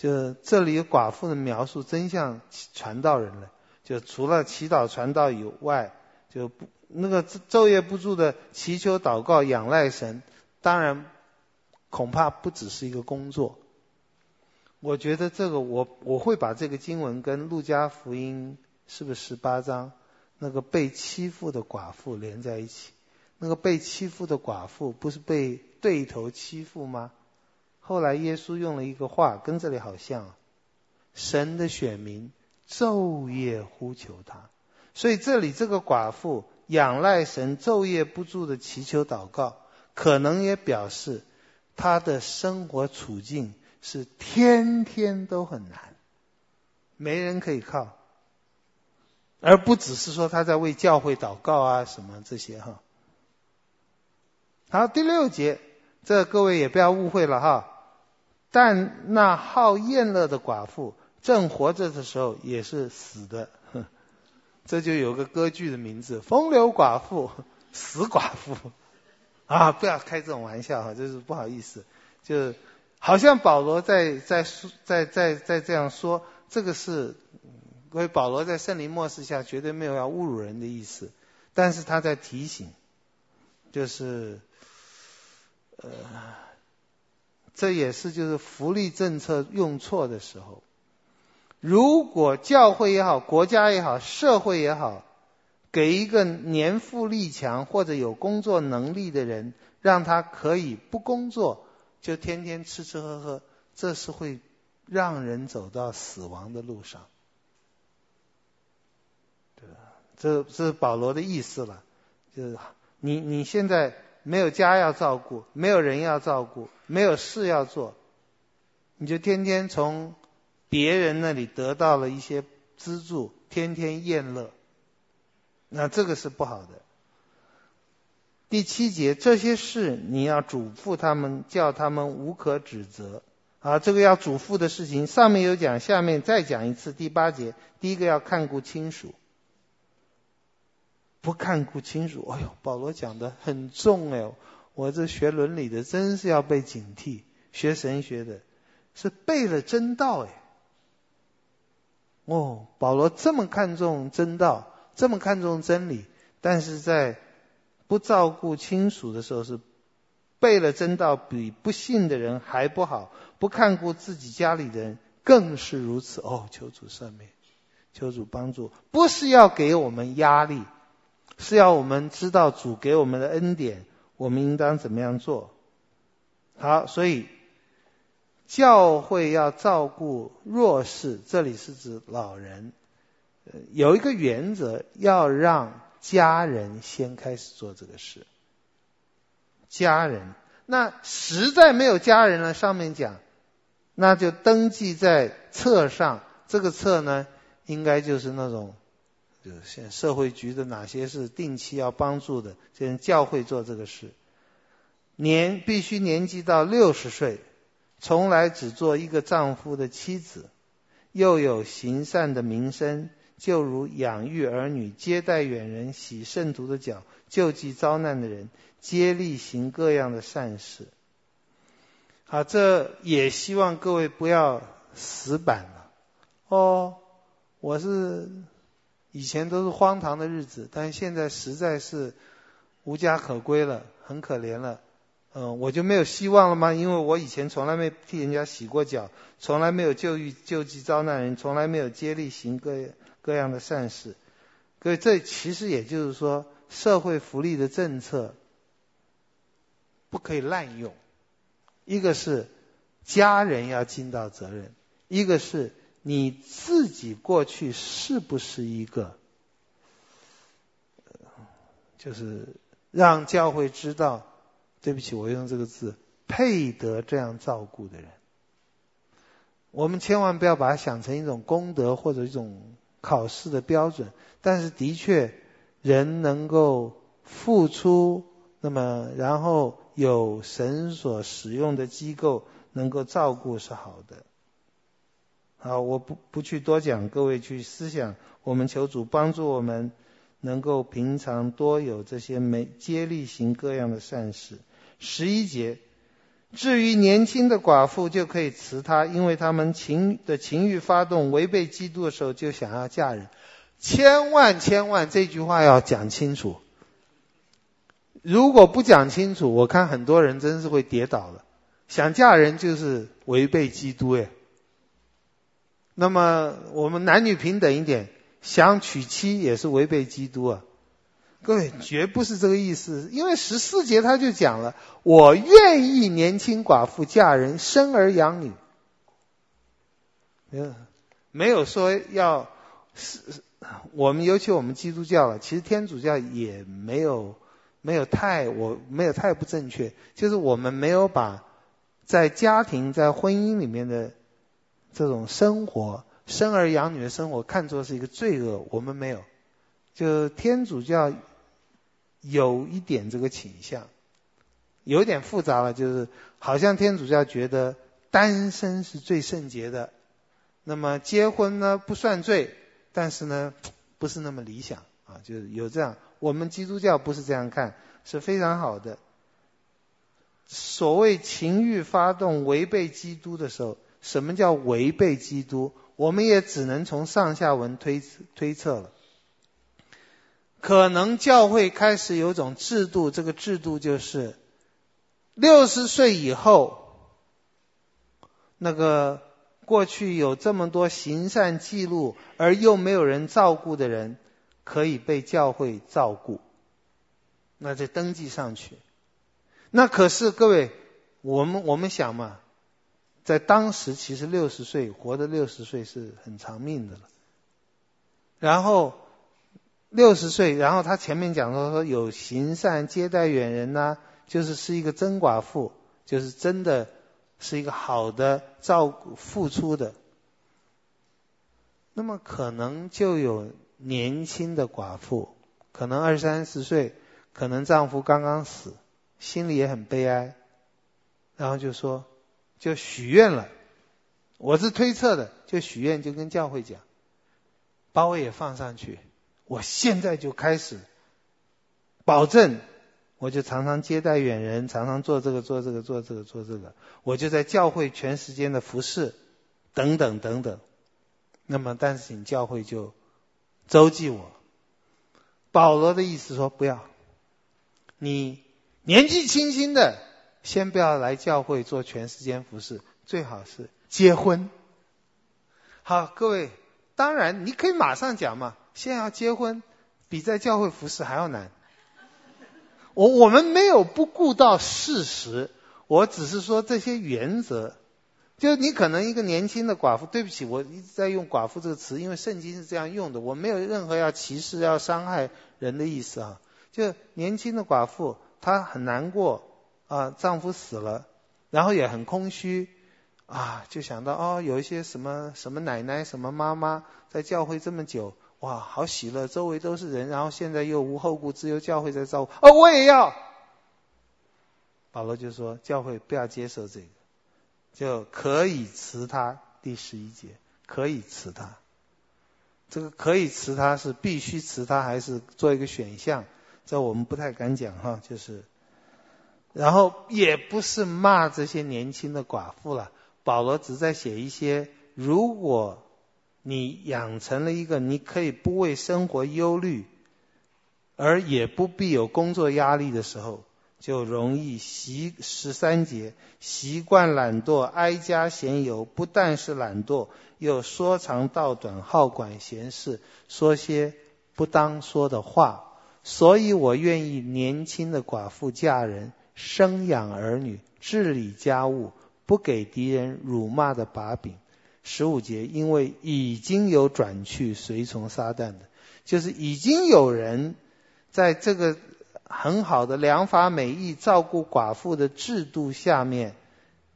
就这里有寡妇的描述，真像传道人了。就除了祈祷传道以外，就不那个昼夜不住的祈求祷告仰赖神。当然，恐怕不只是一个工作。我觉得这个我我会把这个经文跟路加福音是不是十八章那个被欺负的寡妇连在一起？那个被欺负的寡妇不是被对头欺负吗？后来耶稣用了一个话，跟这里好像，神的选民昼夜呼求他，所以这里这个寡妇仰赖神，昼夜不住的祈求祷告，可能也表示他的生活处境是天天都很难，没人可以靠，而不只是说他在为教会祷告啊什么这些哈。好，第六节，这各位也不要误会了哈。但那好宴乐的寡妇，正活着的时候也是死的，这就有个歌剧的名字：风流寡妇，死寡妇。啊，不要开这种玩笑哈，这是不好意思。就好像保罗在在在在在这样说，这个是因为保罗在圣灵默示下绝对没有要侮辱人的意思，但是他在提醒，就是呃。这也是就是福利政策用错的时候。如果教会也好，国家也好，社会也好，给一个年富力强或者有工作能力的人，让他可以不工作就天天吃吃喝喝，这是会让人走到死亡的路上。对吧？这这是保罗的意思了，就是你你现在。没有家要照顾，没有人要照顾，没有事要做，你就天天从别人那里得到了一些资助，天天厌乐，那这个是不好的。第七节，这些事你要嘱咐他们，叫他们无可指责。啊，这个要嘱咐的事情，上面有讲，下面再讲一次。第八节，第一个要看顾亲属，不看顾亲属，哎呦，保罗讲的很重哎，我这学伦理的真是要被警惕，学神学的是背了真道哎。哦，保罗这么看重真道，这么看重真理，但是在不照顾亲属的时候，是背了真道比不信的人还不好，不看顾自己家里人更是如此。哦，求主赦免，求主帮助，不是要给我们压力，是要我们知道主给我们的恩典，我们应当怎么样做。好，所以教会要照顾弱势，这里是指老人，有一个原则，要让。家人先开始做这个事。家人，那实在没有家人了，上面讲，那就登记在册上。这个册呢，应该就是那种，就是现社会局的哪些是定期要帮助的，现教会做这个事。年必须年纪到六十岁，从来只做一个丈夫的妻子，又有行善的名声。就如养育儿女、接待远人、洗圣徒的脚、救济遭难的人、接力行各样的善事。好，这也希望各位不要死板了。哦，我是以前都是荒唐的日子，但现在实在是无家可归了，很可怜了。嗯，我就没有希望了吗？因为我以前从来没替人家洗过脚，从来没有救遇救济遭难人，从来没有接力行各。各样的善事，各位，这其实也就是说，社会福利的政策不可以滥用。一个是家人要尽到责任，一个是你自己过去是不是一个，就是让教会知道，对不起，我用这个字，配得这样照顾的人。我们千万不要把它想成一种功德或者一种。考试的标准，但是的确，人能够付出，那么然后有神所使用的机构能够照顾是好的。好，我不不去多讲，各位去思想。我们求主帮助我们，能够平常多有这些没接力行各样的善事。十一节。至于年轻的寡妇，就可以辞她，因为他们情的情欲发动，违背基督的时候，就想要嫁人。千万千万，这句话要讲清楚。如果不讲清楚，我看很多人真是会跌倒了。想嫁人就是违背基督诶。那么我们男女平等一点，想娶妻也是违背基督啊。各位，绝不是这个意思，因为十四节他就讲了：“我愿意年轻寡妇嫁人，生儿养女。”没有，没有说要是我们，尤其我们基督教了，其实天主教也没有没有太我没有太不正确，就是我们没有把在家庭在婚姻里面的这种生活，生儿养女的生活看作是一个罪恶，我们没有，就天主教。有一点这个倾向，有点复杂了，就是好像天主教觉得单身是最圣洁的，那么结婚呢不算罪，但是呢不是那么理想啊，就是有这样。我们基督教不是这样看，是非常好的。所谓情欲发动违背基督的时候，什么叫违背基督？我们也只能从上下文推推测了。可能教会开始有种制度，这个制度就是六十岁以后，那个过去有这么多行善记录而又没有人照顾的人，可以被教会照顾，那就登记上去。那可是各位，我们我们想嘛，在当时其实六十岁活到六十岁是很长命的了，然后。六十岁，然后他前面讲说说有行善接待远人呐、就是是一个真寡妇，就是真的是一个好的照顾付出的。那么可能就有年轻的寡妇，可能二三十岁，可能丈夫刚刚死，心里也很悲哀，然后就说，就许愿了。我是推测的，就许愿，就跟教会讲，把我也放上去。我现在就开始，保证，我就常常接待远人，常常做这个做这个做这个做这个，我就在教会全时间的服侍，等等等等。那么，但是请教会就周济我。保罗的意思说，不要，你年纪轻轻的，先不要来教会做全时间服侍，最好是结婚。好，各位，当然你可以马上讲嘛，现在要结婚比在教会服侍还要难。我我们没有不顾到事实，我只是说这些原则。就你可能一个年轻的寡妇，对不起，我一直在用寡妇这个词，因为圣经是这样用的，我没有任何要歧视、要伤害人的意思啊。就年轻的寡妇，她很难过啊，丈夫死了，然后也很空虚啊，就想到哦，有一些什么什么奶奶、什么妈妈在教会这么久，哇，好喜乐，周围都是人，然后现在又无后顾，之忧教会在照顾，哦，我也要。保罗就说，教会不要接受这个。就可以辞他，第十一节可以辞他。这个可以辞他是必须辞他，还是做一个选项？这我们不太敢讲哈。就是，然后也不是骂这些年轻的寡妇了。保罗只在写一些，如果你养成了一个你可以不为生活忧虑，而也不必有工作压力的时候。就容易习十三节习惯懒惰，挨家闲游。不但是懒惰，又说长道短，好管闲事，说些不当说的话。所以我愿意年轻的寡妇嫁人，生养儿女，治理家务，不给敌人辱骂的把柄。十五节，因为已经有转去随从撒旦的，就是已经有人在这个。很好的良法美意照顾寡妇的制度下面，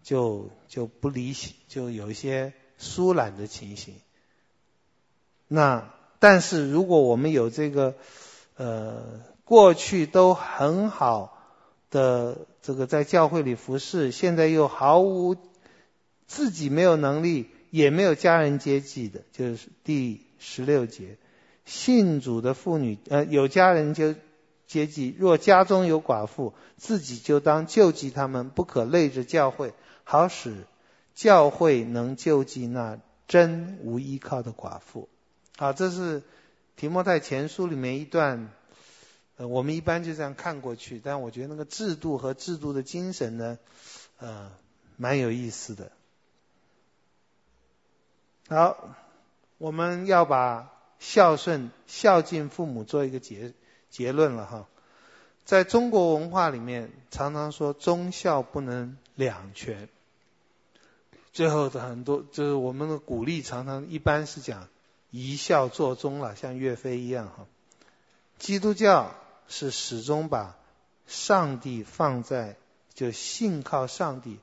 就就不理想，就有一些疏懒的情形。那但是如果我们有这个呃过去都很好的这个在教会里服侍，现在又毫无自己没有能力，也没有家人接济的，就是第十六节，信主的妇女呃有家人就。接济，若家中有寡妇，自己就当救济他们，不可累着教会，好使教会能救济那真无依靠的寡妇。好，这是提摩太前书里面一段，呃，我们一般就这样看过去，但我觉得那个制度和制度的精神呢，呃，蛮有意思的。好，我们要把孝顺、孝敬父母做一个结。结论了哈，在中国文化里面，常常说忠孝不能两全。最后的很多就是我们的鼓励，常常一般是讲一孝作忠了，像岳飞一样哈。基督教是始终把上帝放在，就信靠上帝，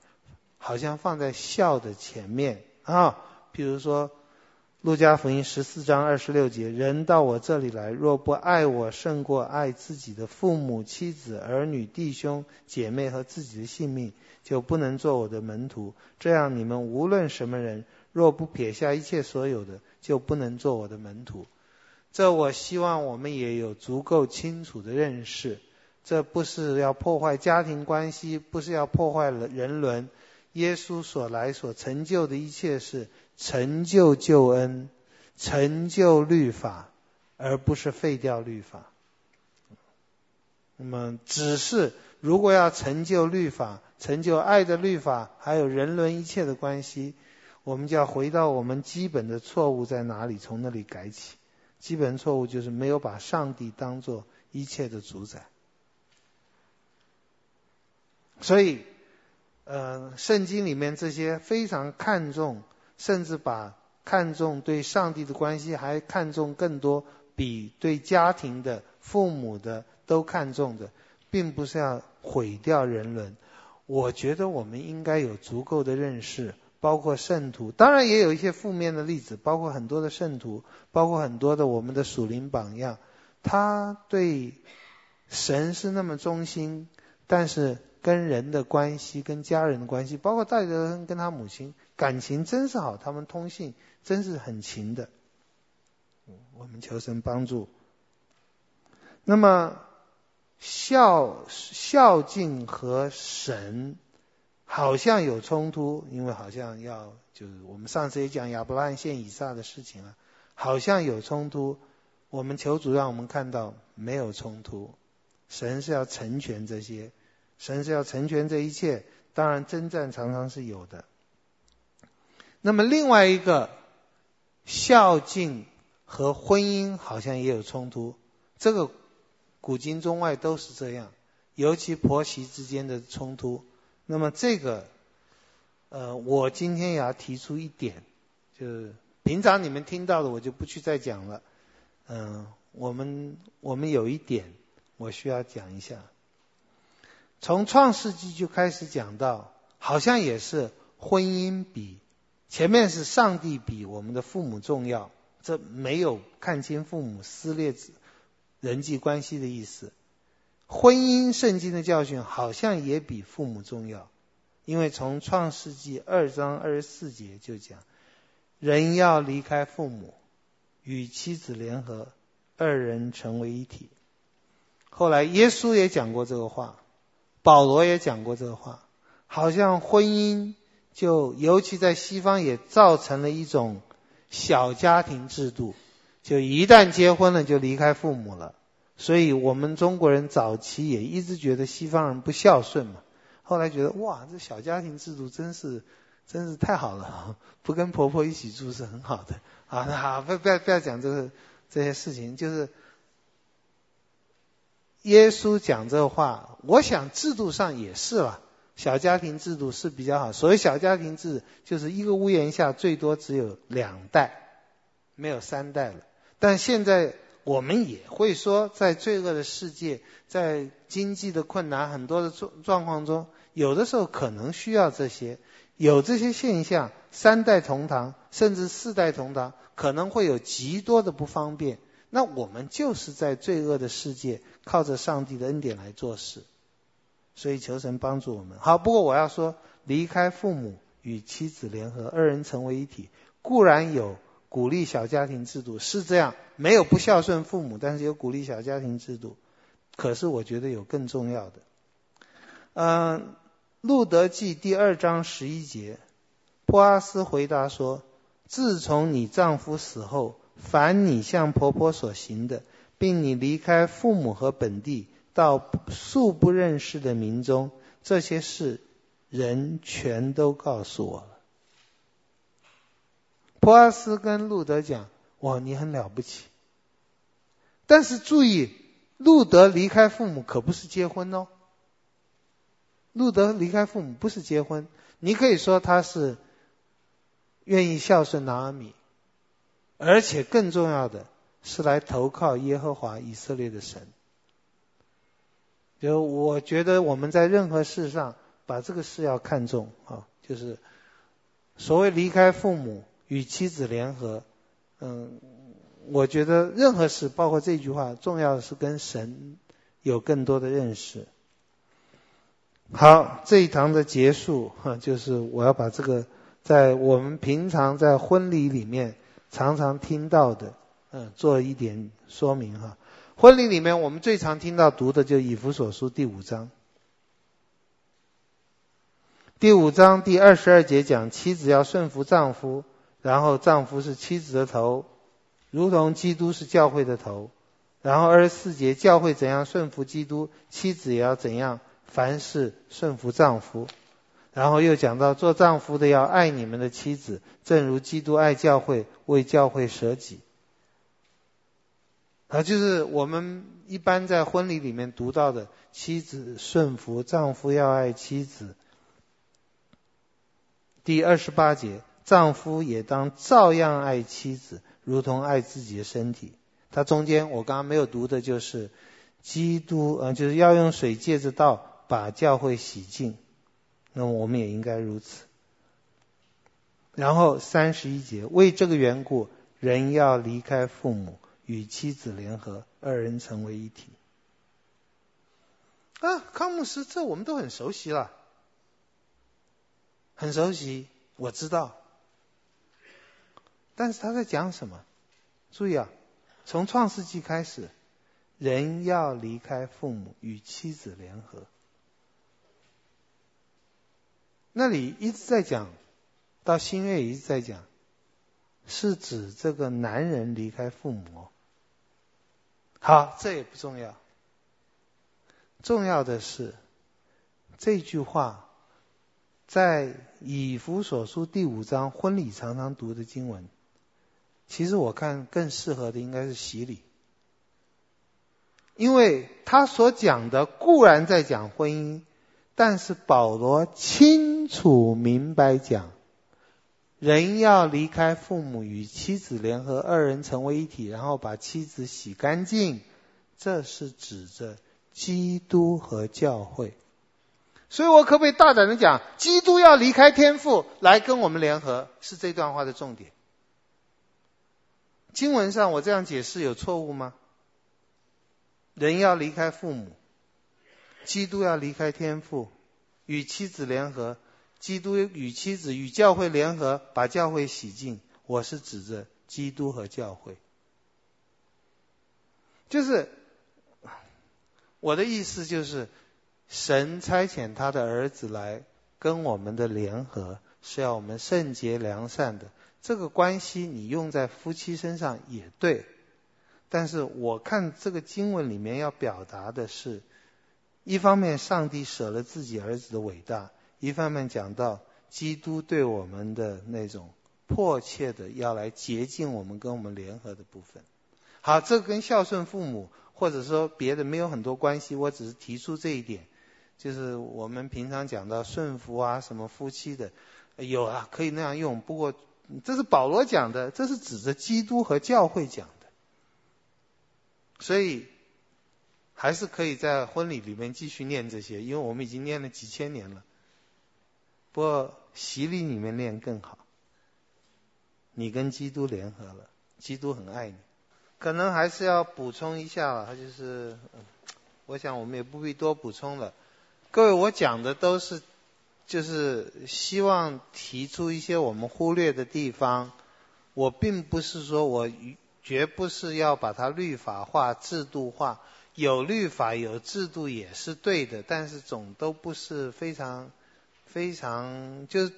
好像放在孝的前面啊。比如说。路加福音十四章二十六节：人到我这里来，若不爱我胜过爱自己的父母、妻子、儿女、弟兄、姐妹和自己的性命，就不能做我的门徒。这样，你们无论什么人，若不撇下一切所有的，就不能做我的门徒。这我希望我们也有足够清楚的认识。这不是要破坏家庭关系，不是要破坏人伦。耶稣所来所成就的一切是。成就救恩，成就律法，而不是废掉律法。那么，只是如果要成就律法，成就爱的律法，还有人伦一切的关系，我们就要回到我们基本的错误在哪里，从那里改起。基本错误就是没有把上帝当做一切的主宰。所以，呃，圣经里面这些非常看重。甚至把看重对上帝的关系还看重更多，比对家庭的、父母的都看重的，并不是要毁掉人伦。我觉得我们应该有足够的认识，包括圣徒，当然也有一些负面的例子，包括很多的圣徒，包括很多的我们的属灵榜样，他对神是那么忠心，但是跟人的关系、跟家人的关系，包括戴德恩跟他母亲感情真是好，他们通信真是很勤的。我们求神帮助。那么孝孝敬和神好像有冲突，因为好像要就是我们上次也讲亚伯拉罕献以撒的事情了，好像有冲突。我们求主让我们看到没有冲突。神是要成全这些，神是要成全这一切。当然，征战常常是有的。那么另外一个，孝敬和婚姻好像也有冲突。这个古今中外都是这样，尤其婆媳之间的冲突。那么这个，呃，我今天也要提出一点，就是平常你们听到的，我就不去再讲了。嗯、我们我们有一点。我需要讲一下，从创世纪就开始讲到，好像也是婚姻比前面是上帝比我们的父母重要，这没有看清父母撕裂人际关系的意思。婚姻圣经的教训好像也比父母重要，因为从创世纪二章二十四节就讲，人要离开父母，与妻子联合，二人成为一体。后来耶稣也讲过这个话，保罗也讲过这个话，好像婚姻就尤其在西方也造成了一种小家庭制度，就一旦结婚了就离开父母了。所以我们中国人早期也一直觉得西方人不孝顺嘛，后来觉得哇，这小家庭制度真是真是太好了，不跟婆婆一起住是很好的啊。那好，不不要不要讲这个这些事情，就是。耶稣讲这话，我想制度上也是了。小家庭制度是比较好。所谓小家庭制，就是一个屋檐下最多只有两代，没有三代了。但现在我们也会说，在罪恶的世界，在经济的困难很多的状状况中，有的时候可能需要这些，有这些现象，三代同堂，甚至四代同堂，可能会有极多的不方便。那我们就是在罪恶的世界，靠着上帝的恩典来做事，所以求神帮助我们。好，不过我要说，离开父母与妻子联合，二人成为一体，固然有鼓励小家庭制度，是这样，没有不孝顺父母，但是有鼓励小家庭制度。可是我觉得有更重要的。嗯，路德记第二章十一节，波阿斯回答说：“自从你丈夫死后。”凡你向婆婆所行的，并你离开父母和本地，到素不认识的民中，这些事人全都告诉我了。波阿斯跟路德讲：“哇，你很了不起。”但是注意，路德离开父母可不是结婚哦。路德离开父母不是结婚，你可以说他是愿意孝顺拿阿米。而且更重要的是来投靠耶和华以色列的神。就我觉得我们在任何事上把这个事要看重啊，就是所谓离开父母与妻子联合，嗯，我觉得任何事，包括这句话，重要的是跟神有更多的认识。好，这一堂的结束哈，就是我要把这个在我们平常在婚礼里面。常常听到的，嗯，做一点说明哈。婚礼里面我们最常听到读的就以弗所书第五章。第五章第二十二节讲妻子要顺服丈夫，然后丈夫是妻子的头，如同基督是教会的头。然后二十四节教会怎样顺服基督，妻子也要怎样，凡事顺服丈夫。然后又讲到，做丈夫的要爱你们的妻子，正如基督爱教会，为教会舍己。啊，就是我们一般在婚礼里面读到的，妻子顺服，丈夫要爱妻子。第二十八节，丈夫也当照样爱妻子，如同爱自己的身体。它中间我刚刚没有读的就是，基督，呃，就是要用水借着道把教会洗净。那么我们也应该如此。然后三十一节，为这个缘故，人要离开父母，与妻子联合，二人成为一体。啊，康牧师，这我们都很熟悉了，很熟悉，我知道。但是他在讲什么？注意啊，从创世纪开始，人要离开父母与妻子联合。那里一直在讲，到新约一直在讲，是指这个男人离开父母。好，这也不重要。重要的是这句话，在以弗所书第五章婚礼常常读的经文。其实我看更适合的应该是洗礼，因为他所讲的固然在讲婚姻，但是保罗清楚明白讲，人要离开父母与妻子联合，二人成为一体，然后把妻子洗干净，这是指着基督和教会。所以我可不可以大胆的讲，基督要离开天父来跟我们联合，是这段话的重点。经文上我这样解释有错误吗？人要离开父母，基督要离开天父，与妻子联合，基督与妻子与教会联合，把教会洗净。我是指着基督和教会，就是我的意思就是，神差遣他的儿子来跟我们的联合，是要我们圣洁良善的。这个关系你用在夫妻身上也对，但是我看这个经文里面要表达的是，一方面上帝舍了自己儿子的伟大，一方面讲到基督对我们的那种迫切的要来洁净我们跟我们联合的部分。好，这跟孝顺父母或者说别的没有很多关系，我只是提出这一点，就是我们平常讲到顺服啊什么夫妻的，有啊可以那样用，不过。这是保罗讲的，这是指着基督和教会讲的，所以还是可以在婚礼里面继续念这些，因为我们已经念了几千年了。不过洗礼里面念更好，你跟基督联合了，基督很爱你。可能还是要补充一下了，就是，我想我们也不必多补充了。各位，我讲的都是。就是希望提出一些我们忽略的地方。我并不是说我绝不是要把它律法化、制度化，有律法有制度也是对的，但是总都不是非常非常，就是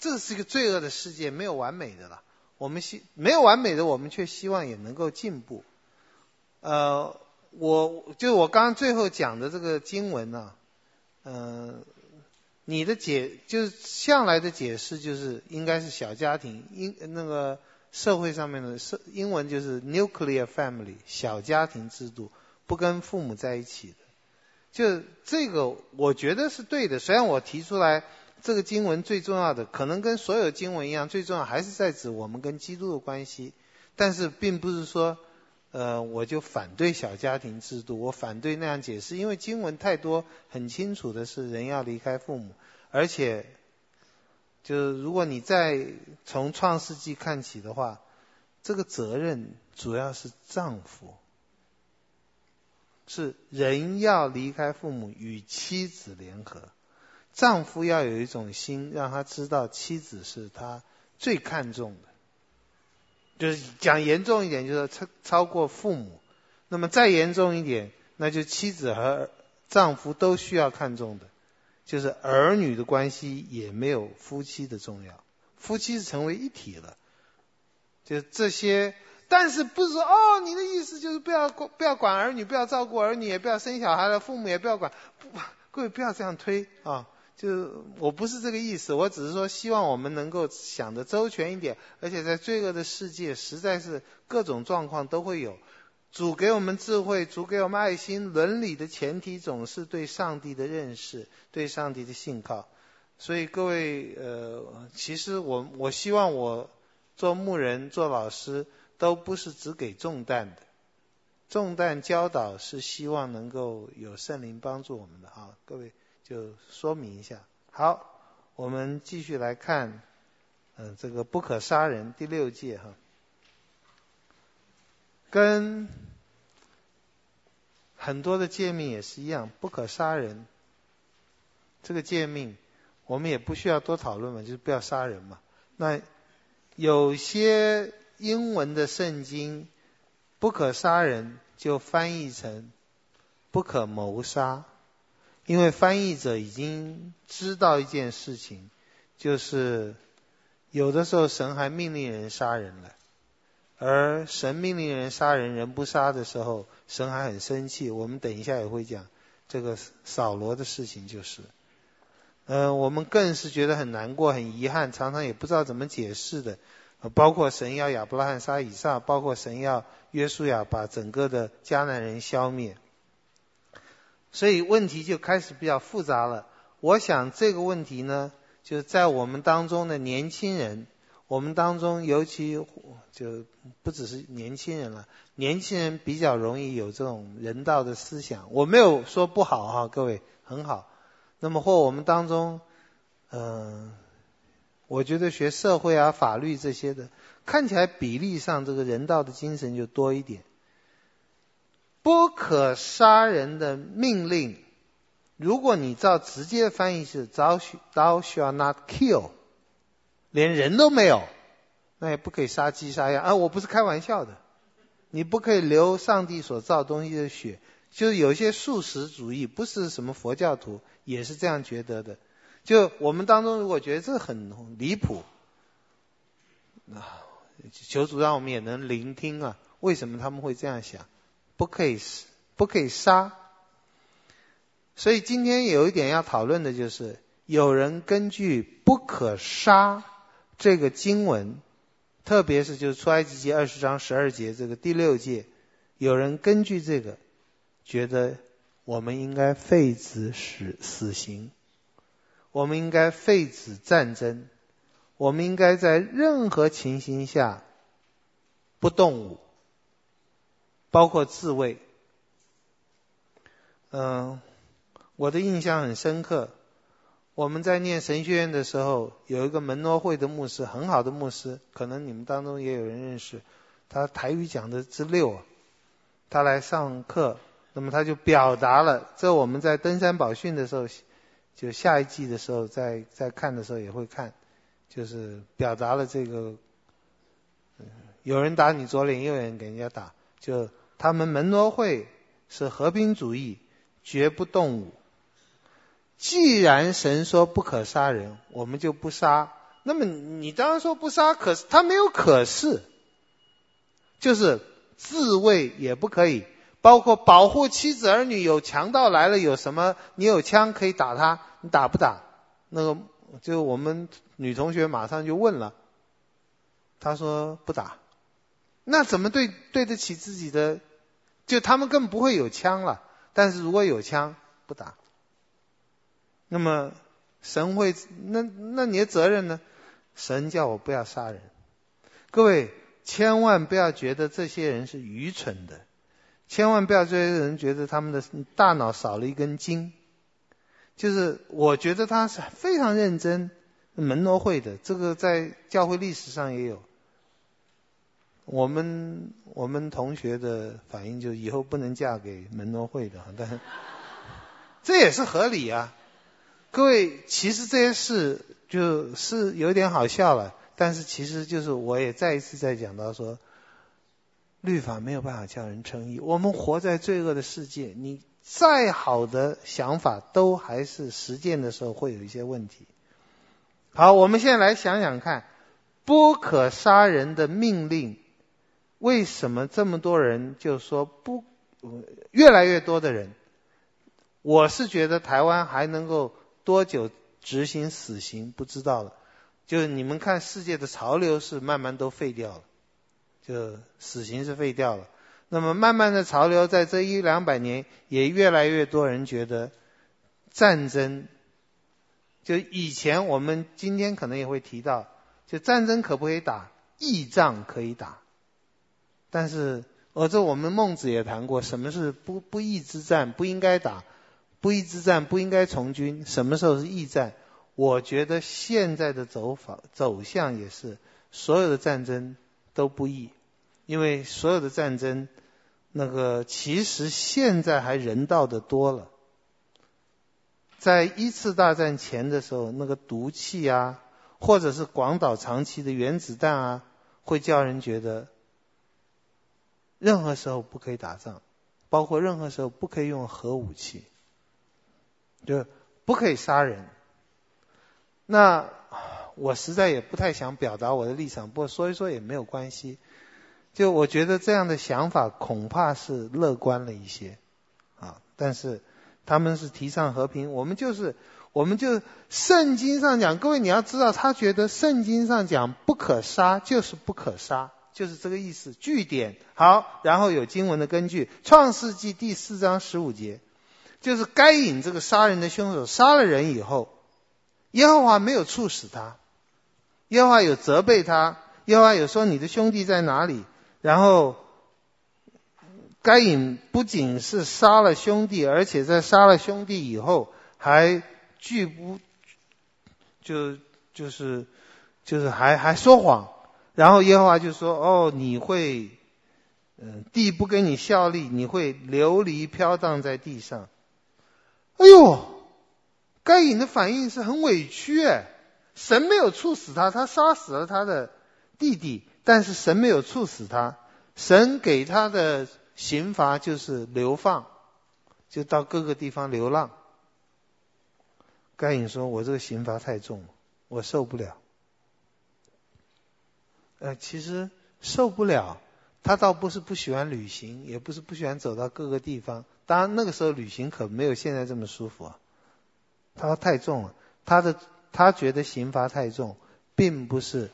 这是一个罪恶的世界，没有完美的了。我们希没有完美的，我们却希望也能够进步。呃，我就我刚刚最后讲的这个经文呢、嗯、你的解就是向来的解释就是应该是小家庭，英那个社会上面的社英文就是 nuclear family 小家庭制度，不跟父母在一起的，就这个我觉得是对的。虽然我提出来这个经文最重要的，可能跟所有经文一样，最重要还是在指我们跟基督的关系，但是并不是说。呃，我就反对小家庭制度，我反对那样解释，因为经文太多，很清楚的是人要离开父母，而且，就是如果你再从创世纪看起的话，这个责任主要是丈夫，是人要离开父母与妻子联合，丈夫要有一种心，让他知道妻子是他最看重的。就是讲严重一点，就是超超过父母；那么再严重一点，那就妻子和丈夫都需要看重的，就是儿女的关系也没有夫妻的重要。夫妻是成为一体了，就这些。但是不是说哦，你的意思就是不要不要管儿女，不要照顾儿女，也不要生小孩了，父母也不要管。不，各位不要这样推啊。就我不是这个意思，我只是说希望我们能够想得周全一点，而且在罪恶的世界，实在是各种状况都会有。主给我们智慧，主给我们爱心，伦理的前提总是对上帝的认识，对上帝的信靠。所以各位，呃，其实我我希望我做牧人、做老师，都不是只给重担的，重担教导是希望能够有圣灵帮助我们的啊，各位。就说明一下。好，我们继续来看，嗯、这个不可杀人第六戒哈，跟很多的诫命也是一样，不可杀人。这个诫命我们也不需要多讨论嘛，就是不要杀人嘛。那有些英文的圣经不可杀人就翻译成不可谋杀，因为翻译者已经知道一件事情，就是有的时候神还命令人杀人了。而神命令人杀人，人不杀的时候，神还很生气。我们等一下也会讲这个扫罗的事情，就是，嗯、我们更是觉得很难过、很遗憾，常常也不知道怎么解释的。包括神要亚伯拉罕杀以撒，包括神要约书亚把整个的迦南人消灭，所以问题就开始比较复杂了。我想这个问题呢，就是在我们当中的年轻人。我们当中，尤其就不只是年轻人了，年轻人比较容易有这种人道的思想。我没有说不好哈，各位很好。那么或我们当中，嗯、我觉得学社会啊、法律这些的，看起来比例上这个人道的精神就多一点。不可杀人的命令，如果你照直接翻译是 “thou shall not kill”。连人都没有，那也不可以杀鸡杀鸭啊！我不是开玩笑的，你不可以流上帝所造东西的血。就是有些素食主义，不是什么佛教徒，也是这样觉得的。就我们当中，如果觉得这很离谱，啊，求主让我们也能聆听啊，为什么他们会这样想？不可以，不可以杀。所以今天有一点要讨论的就是，有人根据不可杀。这个经文，特别是就是出埃及记二十章十二节这个第六节，有人根据这个，觉得我们应该废止死死刑，我们应该废止战争，我们应该在任何情形下不动武，包括自卫。嗯，我的印象很深刻。我们在念神学院的时候，有一个门诺会的牧师，很好的牧师，可能你们当中也有人认识。他台语讲的之溜，他来上课，那么他就表达了。这我们在登山宝训的时候，就下一季的时候再再看的时候也会看，就是表达了这个，有人打你左脸，右脸给人家打，就他们门罗会是和平主义，绝不动武。既然神说不可杀人，我们就不杀。那么你当然说不杀，可是他没有可是，就是自卫也不可以，包括保护妻子儿女。有强盗来了，有什么？你有枪可以打他，你打不打？那个就我们女同学马上就问了，她说不打。那怎么对对得起自己的？就他们更不会有枪了。但是如果有枪，不打。那么神会那那你的责任呢？神叫我不要杀人。各位千万不要觉得这些人是愚蠢的，千万不要这些人觉得他们的大脑少了一根筋。就是我觉得他是非常认真门诺会的，这个在教会历史上也有。我们我们同学的反应就以后不能嫁给门诺会的，但这也是合理啊。各位，其实这些事就是有点好笑了，但是其实就是我也再一次在讲到说，律法没有办法叫人称义。我们活在罪恶的世界，你再好的想法都还是实践的时候会有一些问题。好，我们现在来想想看，不可杀人的命令，为什么这么多人就说不？越来越多的人，我是觉得台湾还能够。多久执行死刑不知道了，就是你们看世界的潮流是慢慢都废掉了，就死刑是废掉了。那么慢慢的潮流在这一两百年也越来越多人觉得战争，就以前我们今天可能也会提到，就战争可不可以打？义仗可以打，但是而这我们孟子也谈过，什么是不不义之战？不应该打。不义之战不应该从军，什么时候是义战？我觉得现在的走法走向也是，所有的战争都不义，因为所有的战争那个其实现在还人道的多了。在一次大战前的时候，那个毒气啊，或者是广岛长崎的原子弹啊，会叫人觉得，任何时候不可以打仗，包括任何时候不可以用核武器，就不可以杀人。那我实在也不太想表达我的立场，不过说一说也没有关系。就我觉得这样的想法恐怕是乐观了一些，啊，但是。他们是提倡和平，我们就是，我们就圣经上讲，各位你要知道，他觉得圣经上讲不可杀就是不可杀，就是这个意思。据点好，然后有经文的根据，《创世纪》第四章十五节，就是该隐这个杀人的凶手杀了人以后，耶和华没有处死他，耶和华有责备他，耶和华有说你的兄弟在哪里，然后。该隐不仅是杀了兄弟，而且在杀了兄弟以后，还拒不就就是就是还还说谎，然后耶和华就说：“哦，你会，嗯，地不跟你效力，你会流离飘荡在地上。”哎呦，该隐的反应是很委屈哎，神没有处死他，他杀死了他的弟弟，但是神没有处死他，神给他的。刑罚就是流放，就到各个地方流浪。该隐说：“我这个刑罚太重了，我受不了。”呃，其实受不了，他倒不是不喜欢旅行，也不是不喜欢走到各个地方。当然那个时候旅行可没有现在这么舒服啊。他说太重了，他的他觉得刑罚太重，并不是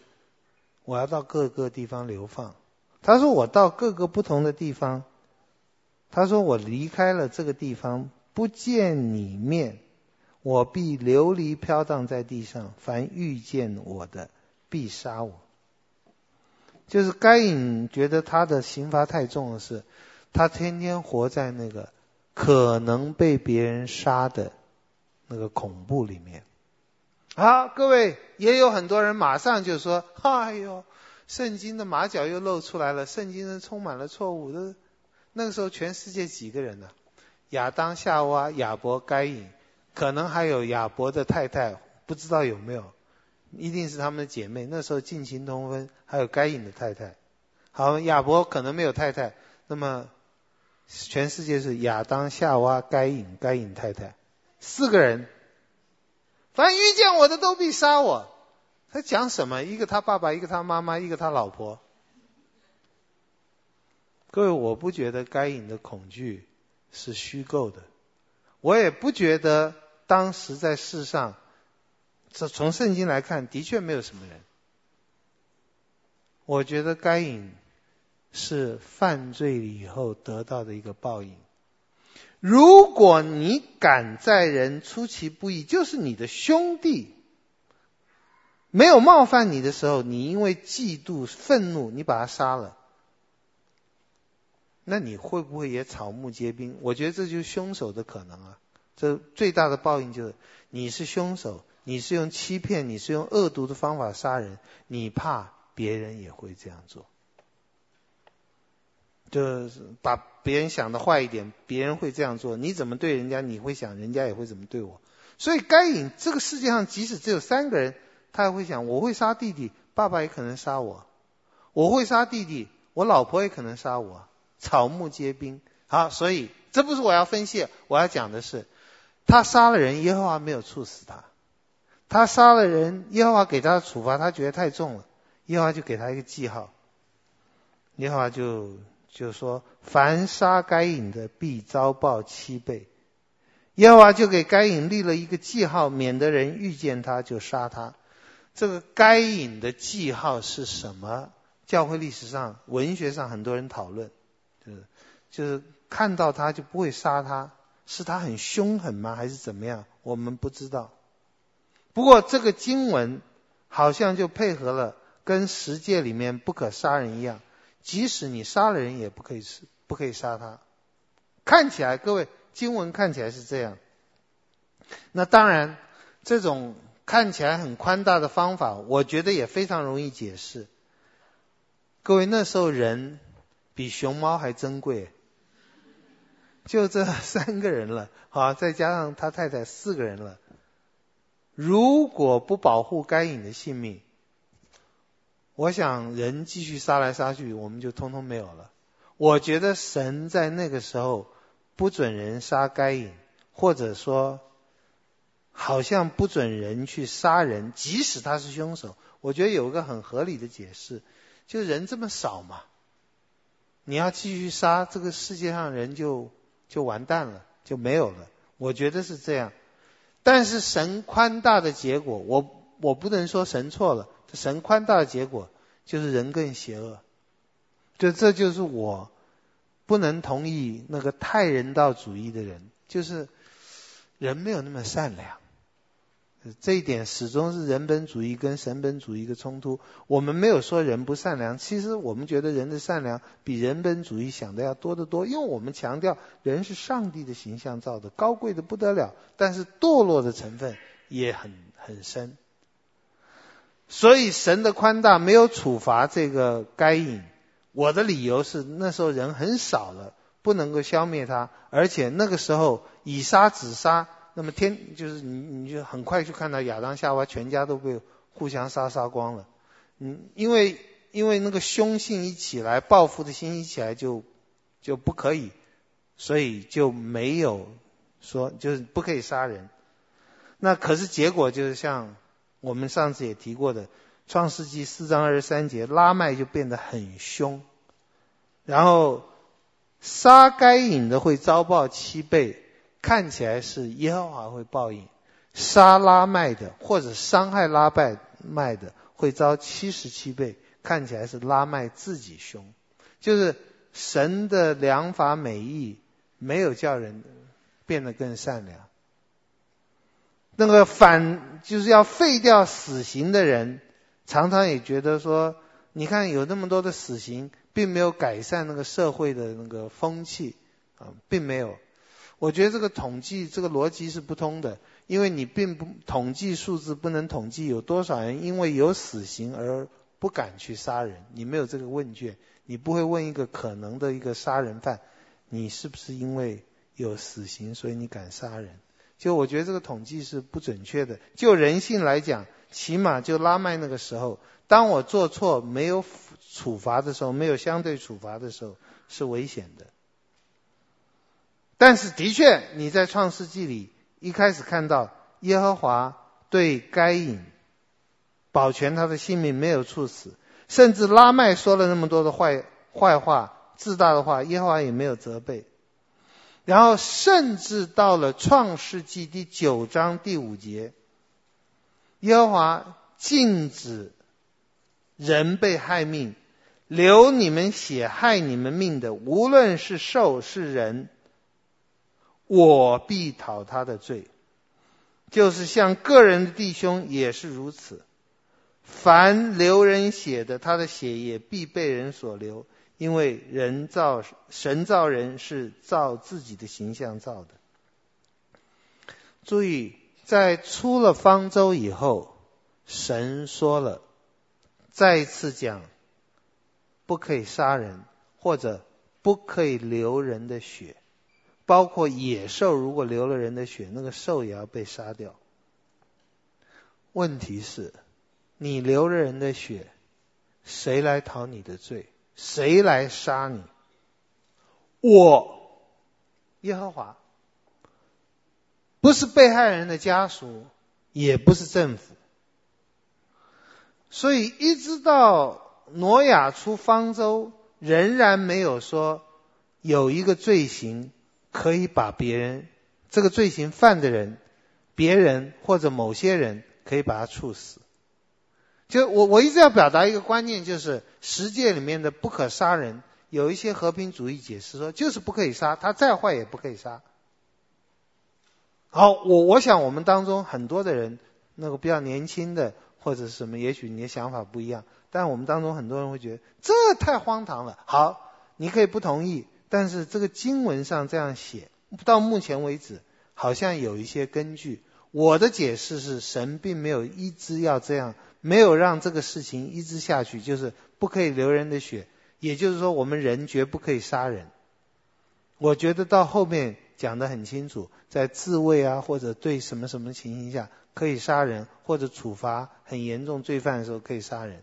我要到各个地方流放。他说：“我到各个不同的地方，他说我离开了这个地方，不见你面，我必流离飘荡在地上。凡遇见我的，必杀我。”就是该隐觉得他的刑罚太重的是，他天天活在那个可能被别人杀的那个恐怖里面。好，各位也有很多人马上就说：“哎呦。”圣经的马脚又露出来了，圣经是充满了错误的。那个时候，全世界几个人呢？亚当、夏娃、亚伯、该隐，可能还有亚伯的太太，不知道有没有？一定是他们的姐妹。那时候近亲通婚，还有该隐的太太。好，亚伯可能没有太太，那么全世界是亚当、夏娃、该隐、该隐太太，四个人。凡遇见我的，都必杀我。他讲什么？一个他爸爸，一个他妈妈，一个他老婆。各位，我不觉得该隐的恐惧是虚构的，我也不觉得当时在世上，这从圣经来看，的确没有什么人。我觉得该隐是犯罪以后得到的一个报应。如果你敢在人出其不意，就是你的兄弟。没有冒犯你的时候，你因为嫉妒、愤怒，你把他杀了，那你会不会也草木皆兵？我觉得这就是凶手的可能啊。这最大的报应就是你是凶手，你是用欺骗，你是用恶毒的方法杀人，你怕别人也会这样做，就是把别人想的坏一点，别人会这样做，你怎么对人家，你会想人家也会怎么对我。所以该隐这个世界上，即使只有三个人。他也会想，我会杀弟弟，爸爸也可能杀我；我会杀弟弟，我老婆也可能杀我。草木皆兵。好，所以这不是我要分析，我要讲的是，他杀了人，耶和华没有处死他；他杀了人，耶和华给他的处罚，他觉得太重了，耶和华就给他一个记号。耶和华就就说，凡杀该隐的，必遭报七倍。耶和华就给该隐立了一个记号，免得人遇见他就杀他。这个该隐的记号是什么？教会历史上、文学上很多人讨论，就是就是看到他就不会杀他，是他很凶狠吗？还是怎么样？我们不知道。不过这个经文好像就配合了跟十诫里面不可杀人一样，即使你杀了人也不可以吃，不可以杀他。看起来，各位经文看起来是这样。那当然这种。看起来很宽大的方法，我觉得也非常容易解释。各位，那时候人比熊猫还珍贵，就这三个人了，好，再加上他太太四个人了。如果不保护该隐的性命，我想人继续杀来杀去，我们就通通没有了。我觉得神在那个时候不准人杀该隐，或者说好像不准人去杀人，即使他是凶手。我觉得有一个很合理的解释，就人这么少嘛。你要继续杀，这个世界上人就就完蛋了，就没有了。我觉得是这样，但是神宽大的结果，我我不能说神错了。神宽大的结果就是人更邪恶，就这就是我不能同意那个太人道主义的人，就是人没有那么善良。这一点始终是人本主义跟神本主义的冲突。我们没有说人不善良，其实我们觉得人的善良比人本主义想的要多得多。因为我们强调人是上帝的形象造的，高贵的不得了，但是堕落的成分也很很深。所以神的宽大没有处罚这个该隐。我的理由是那时候人很少了，不能够消灭他，而且那个时候以杀止杀。那么天就是你，你就很快就看到亚当夏娃全家都被互相杀杀光了。嗯，因为因为那个凶性一起来，报复的心一起来就就不可以，所以就没有说就是不可以杀人。那可是结果就是像我们上次也提过的，《创世纪》四章二十三节，拉麦就变得很凶，然后杀该隐的会遭报七倍。看起来是耶和华会报应，杀拉麦的或者伤害拉麦麦的会遭七十七倍。看起来是拉麦自己凶，就是神的良法美意没有叫人变得更善良。那个反就是要废掉死刑的人，常常也觉得说，你看有那么多的死刑，并没有改善那个社会的那个风气啊，并没有。我觉得这个统计这个逻辑是不通的，因为你并不统计数字，不能统计有多少人因为有死刑而不敢去杀人。你没有这个问卷，你不会问一个可能的一个杀人犯，你是不是因为有死刑所以你敢杀人？就我觉得这个统计是不准确的。就人性来讲，起码就拉麦那个时候，当我做错没有处罚的时候，没有相对处罚的时候，是危险的。但是的确，你在创世纪里一开始看到耶和华对该隐保全他的性命，没有处死，甚至拉麦说了那么多的坏坏话、自大的话，耶和华也没有责备。然后甚至到了创世纪第九章第五节，耶和华禁止人被害命，流你们血害你们命的，无论是兽是人。我必讨他的罪，就是像个人的弟兄也是如此。凡流人血的，他的血也必被人所流，因为人造神造人是造自己的形象造的。注意，在出了方舟以后，神说了，再次讲，不可以杀人，或者不可以流人的血。包括野兽，如果流了人的血，那个兽也要被杀掉。问题是，你流了人的血，谁来讨你的罪？谁来杀你？我，耶和华，不是被害人的家属，也不是政府。所以，一直到挪亚出方舟，仍然没有说有一个罪行。可以把别人这个罪行犯的人，别人或者某些人可以把他处死。就我我一直要表达一个观念，就是十诫里面的不可杀人，有一些和平主义解释说就是不可以杀，他再坏也不可以杀。好，我我想我们当中很多的人，那个比较年轻的或者什么，也许你的想法不一样，但我们当中很多人会觉得这太荒唐了。好，你可以不同意。但是这个经文上这样写，到目前为止好像有一些根据。我的解释是，神并没有一直要这样，没有让这个事情一直下去，就是不可以流人的血，也就是说，我们人绝不可以杀人。我觉得到后面讲得很清楚，在自卫啊或者对什么什么情形下可以杀人，或者处罚很严重罪犯的时候可以杀人，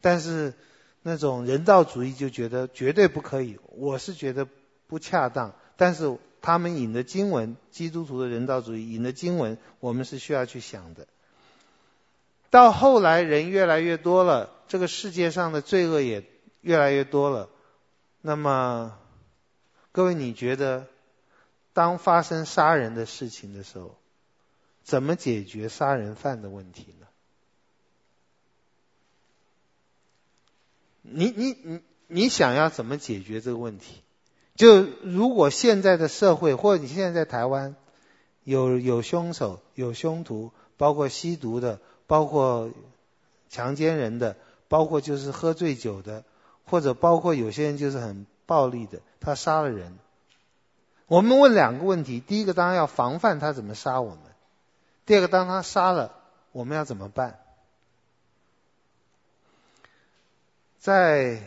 但是那种人道主义就觉得绝对不可以，我是觉得不恰当，但是他们引的经文，基督徒的人道主义引的经文，我们是需要去想的。到后来人越来越多了，这个世界上的罪恶也越来越多了，那么各位你觉得，当发生杀人的事情的时候，怎么解决杀人犯的问题呢？你你你你想要怎么解决这个问题？就如果现在的社会，或者你现在在台湾，有有凶手、有凶徒，包括吸毒的，包括强奸人的，包括就是喝醉酒的，或者包括有些人就是很暴力的，他杀了人。我们问两个问题：第一个当然要防范他怎么杀我们；第二个，当他杀了，我们要怎么办？在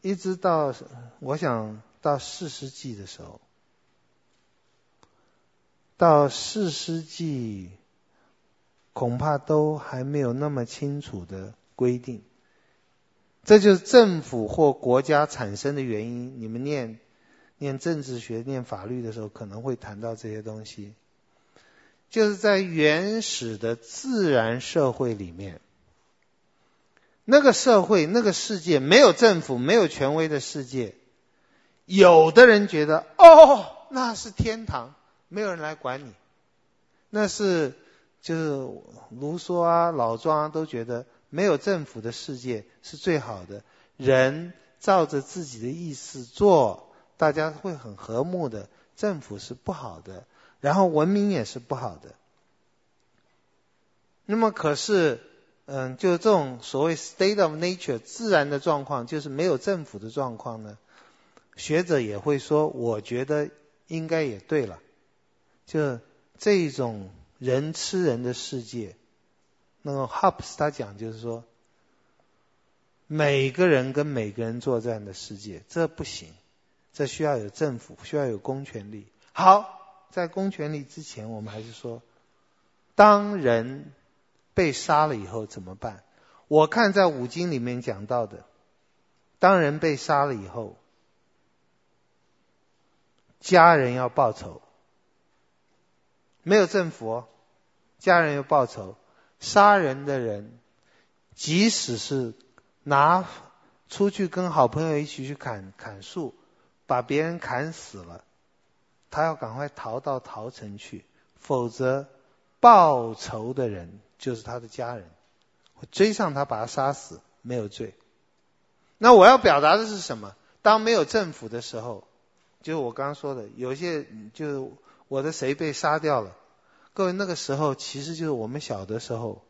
一直到我想到四世纪的时候，到四世纪恐怕都还没有那么清楚的规定。这就是政府或国家产生的原因。你们念念政治学、念法律的时候，可能会谈到这些东西。就是在原始的自然社会里面。那个社会，那个世界，没有政府，没有权威的世界，有的人觉得，哦，那是天堂，没有人来管你。那是就是卢梭啊、老庄啊都觉得，没有政府的世界是最好的，人照着自己的意思做，大家会很和睦的。政府是不好的，然后文明也是不好的。那么可是。嗯，就是这种所谓 state of nature 自然的状况，就是没有政府的状况呢。学者也会说，我觉得应该也对了。就这种人吃人的世界，那个 Hobbes 他讲就是说，每个人跟每个人作战的世界，这不行，这需要有政府，需要有公权力。好，在公权力之前，我们还是说，当人。被杀了以后怎么办？我看在五经里面讲到的，当人被杀了以后，家人要报仇，没有政府，家人要报仇。杀人的人，即使是拿出去跟好朋友一起去砍砍树，把别人砍死了，他要赶快逃到逃城去，否则报仇的人。就是他的家人，我追上他把他杀死，没有罪。那我要表达的是什么？当没有政府的时候，就是我刚刚说的，有些就是我的谁被杀掉了。各位那个时候，其实就是我们小的时候，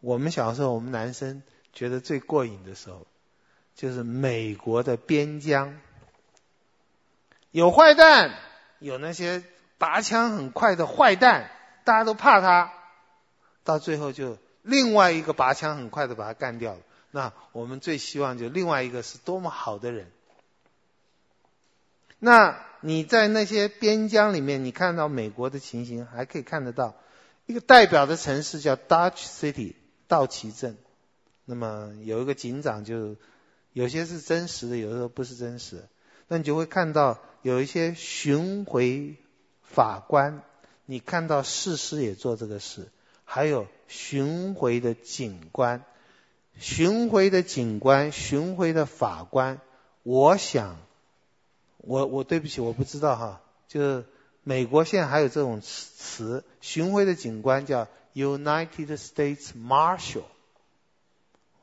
我们小时候，我们男生觉得最过瘾的时候，就是美国的边疆有坏蛋，有那些拔枪很快的坏蛋，大家都怕他。到最后就另外一个拔枪很快的把他干掉了。那我们最希望就另外一个是多么好的人。那你在那些边疆里面，你看到美国的情形，还可以看得到一个代表的城市叫 Dutch City 道奇镇。那么有一个警长就有些是真实的，有的时候不是真实。那你就会看到有一些巡回法官，你看到事实也做这个事。还有巡回的警官，巡回的警官，巡回的法官。我想，我我对不起，我不知道哈。就是美国现在还有这种词，巡回的警官叫 United States Marshal。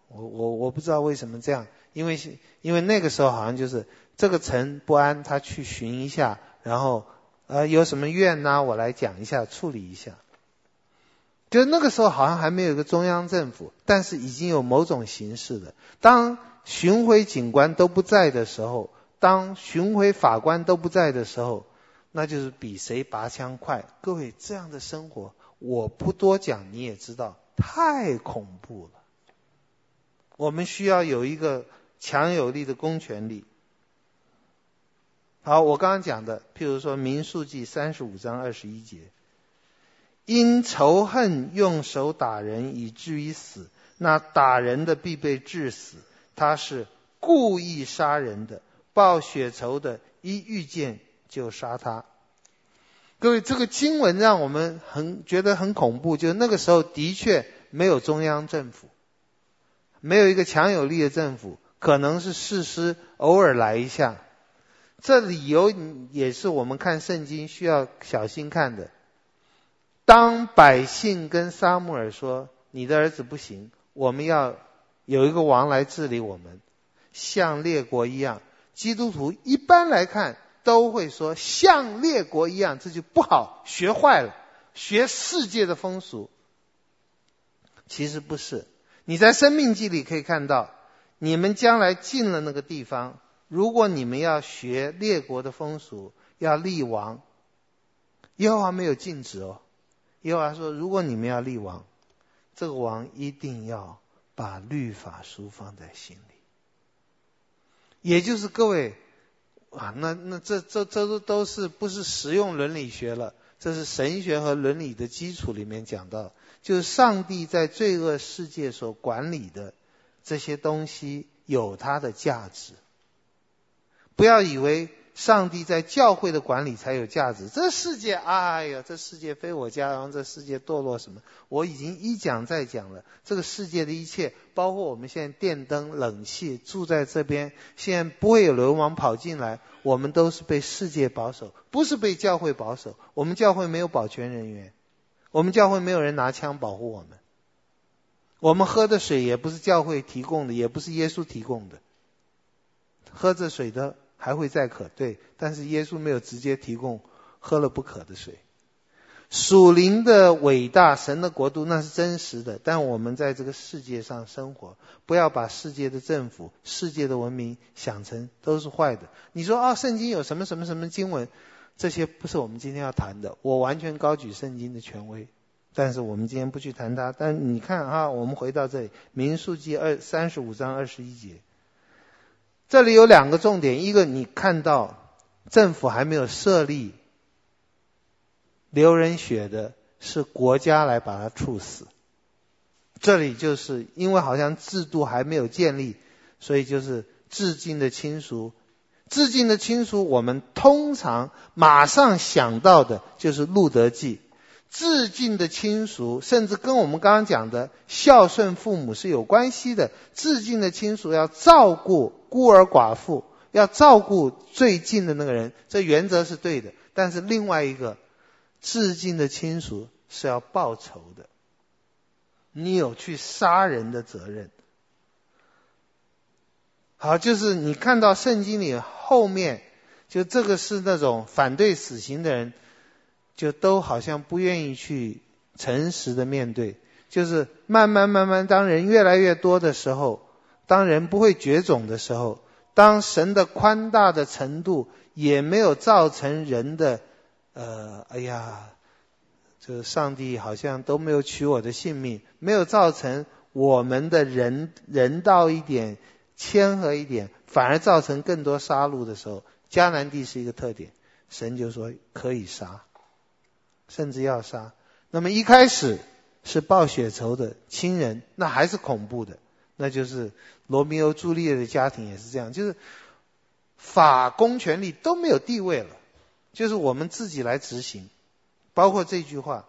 我我我不知道为什么这样，因为因为那个时候好像就是这个城不安，他去巡一下，然后呃有什么怨呐，我来讲一下，处理一下。就那个时候好像还没有一个中央政府，但是已经有某种形式的。当巡回警官都不在的时候，当巡回法官都不在的时候，那就是比谁拔枪快。各位，这样的生活我不多讲，你也知道，太恐怖了。我们需要有一个强有力的公权力。好，我刚刚讲的，譬如说《民数记》三十五章二十一节，因仇恨用手打人以至于死，那打人的必被致死，他是故意杀人的，报血仇的，一遇见就杀他。各位，这个经文让我们很觉得很恐怖，就那个时候的确没有中央政府，没有一个强有力的政府，可能是士师偶尔来一下。这理由也是我们看圣经需要小心看的。当百姓跟撒母耳说：“你的儿子不行，我们要有一个王来治理我们，像列国一样。”基督徒一般来看都会说：“像列国一样，这就不好，学坏了，学世界的风俗。”其实不是。你在生命记里可以看到，你们将来进了那个地方。如果你们要学列国的风俗，要立王，耶和华没有禁止哦。耶和华说，如果你们要立王，这个王一定要把律法书放在心里。也就是各位啊，那那这这这都都是不是实用伦理学了？这是神学和伦理的基础里面讲到，就是上帝在罪恶世界所管理的这些东西有它的价值。不要以为上帝在教会的管理才有价值。这世界，哎呀，这世界非我家，然后这世界堕落什么？我已经一讲再讲了。这个世界的一切，包括我们现在电灯、冷气，住在这边，现在不会有流氓跑进来。我们都是被世界保守，不是被教会保守。我们教会没有保全人员，我们教会没有人拿枪保护我们。我们喝的水也不是教会提供的，也不是耶稣提供的。喝着水的。还会再渴，对，但是耶稣没有直接提供喝了不渴的水。属灵的伟大，神的国度那是真实的，但我们在这个世界上生活，不要把世界的政府、世界的文明想成都是坏的。你说啊，圣经有什么什么什么经文？这些不是我们今天要谈的。我完全高举圣经的权威，但是我们今天不去谈它。但你看啊，我们回到这里，民数记二三十五章二十一节。这里有两个重点，一个你看到政府还没有设立，流人血的是国家来把他处死。这里就是因为好像制度还没有建立，所以就是至近的亲属，至敬的亲属，我们通常马上想到的就是路德记。至敬的亲属，甚至跟我们刚刚讲的孝顺父母是有关系的。至敬的亲属要照顾孤儿寡妇，要照顾最近的那个人，这原则是对的。但是另外一个，至敬的亲属是要报仇的，你有去杀人的责任。好，就是你看到圣经里后面，就这个是那种反对死刑的人。就都好像不愿意去诚实的面对，就是慢慢慢慢，当人越来越多的时候，当人不会绝种的时候，当神的宽大的程度也没有造成人的，呃，哎呀，这上帝好像都没有取我的性命，没有造成我们的人人道一点、谦和一点，反而造成更多杀戮的时候，迦南地是一个特点，神就说可以杀。甚至要杀，那么一开始是报血仇的亲人，那还是恐怖的，那就是罗密欧朱丽叶的家庭也是这样，就是法公权力都没有地位了，就是我们自己来执行，包括这句话，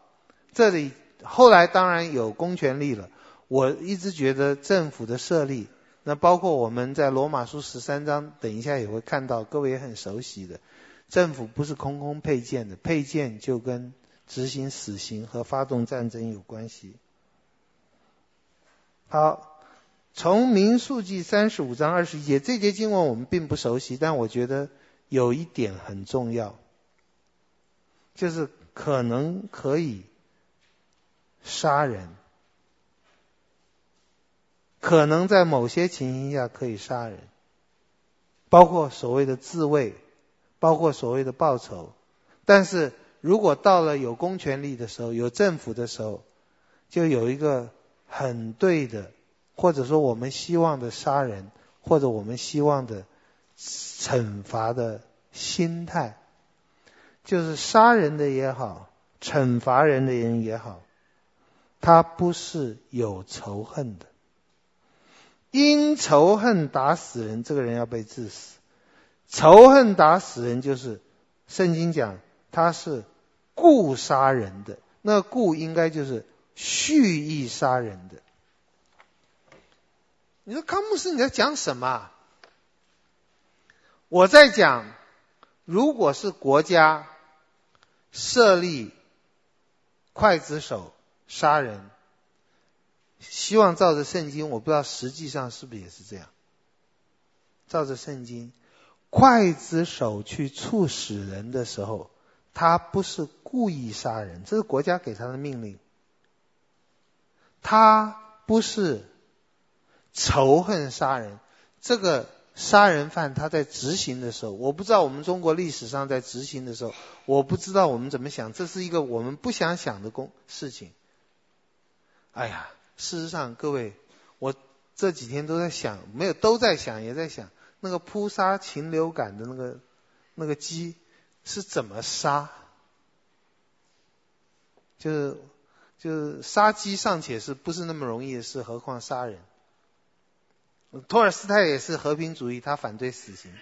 这里后来当然有公权力了，我一直觉得政府的设立，那包括我们在罗马书十三章，等一下也会看到，各位也很熟悉的，政府不是空空配件的，配件就跟。执行死刑和发动战争有关系。好，从民数记三十五章二十一节这节经文我们并不熟悉，但我觉得有一点很重要，就是可能可以杀人，可能在某些情形下可以杀人，包括所谓的自卫，包括所谓的报仇，但是。如果到了有公权力的时候，有政府的时候，就有一个很对的，或者说我们希望的杀人，或者我们希望的惩罚的心态，就是杀人的也好，惩罚人的人也好，他不是有仇恨的。因仇恨打死人，这个人要被治死。仇恨打死人，就是圣经讲他是故杀人的。那故应该就是蓄意杀人的。你说康牧师你在讲什么？我在讲，如果是国家设立刽子手杀人。希望照着圣经，我不知道实际上是不是也是这样。照着圣经，刽子手去处死人的时候，他不是故意杀人，这是国家给他的命令。他不是仇恨杀人，这个杀人犯他在执行的时候，我不知道我们中国历史上在执行的时候，我不知道我们怎么想，这是一个我们不想想的公事情。哎呀。事实上，各位，我这几天都在想，没有都在想，也在想，那个扑杀禽流感的那个那个鸡是怎么杀？就是就是杀鸡尚且是不是那么容易的事，何况杀人？托尔斯泰也是和平主义，他反对死刑，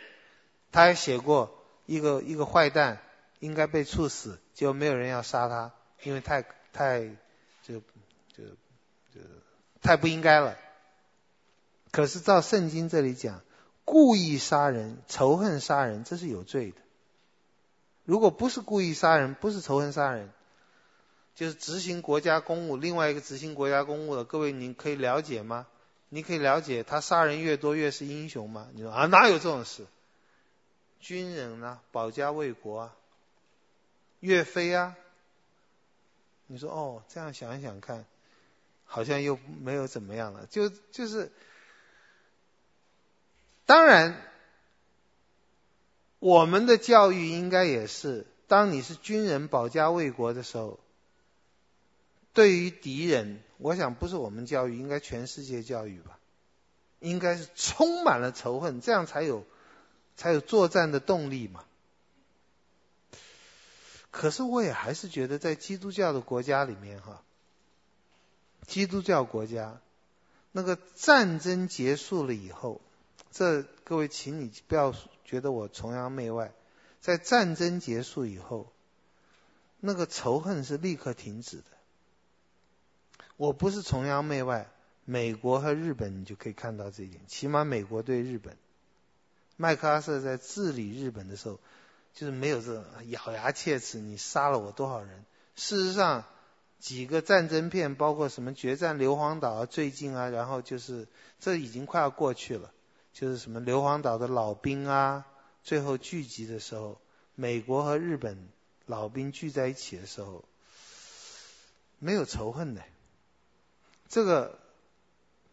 他还写过一个一个坏蛋应该被处死，结果没有人要杀他，因为太太就就。太不应该了。可是照圣经这里讲，故意杀人、仇恨杀人，这是有罪的。如果不是故意杀人，不是仇恨杀人，就是执行国家公务，另外一个执行国家公务的，各位您可以了解吗？你可以了解他杀人越多越是英雄吗？你说啊，哪有这种事？军人啊，保家卫国啊，岳飞啊。你说哦，这样想一想看。好像又没有怎么样了，就就是，当然，我们的教育应该也是，当你是军人保家卫国的时候，对于敌人，我想不是我们教育，应该全世界教育吧，应该是充满了仇恨，这样才有才有作战的动力嘛。可是我也还是觉得，在基督教的国家里面，哈。基督教国家，那个战争结束了以后，这各位，请你不要觉得我崇洋媚外。在战争结束以后，那个仇恨是立刻停止的。我不是崇洋媚外，美国和日本你就可以看到这一点。起码美国对日本，麦克阿瑟在治理日本的时候，就是没有这种咬牙切齿，你杀了我多少人？事实上。几个战争片，包括什么《决战硫磺岛》啊，最近啊，然后就是这已经快要过去了，就是什么硫磺岛的老兵啊，最后聚集的时候，美国和日本老兵聚在一起的时候，没有仇恨的，这个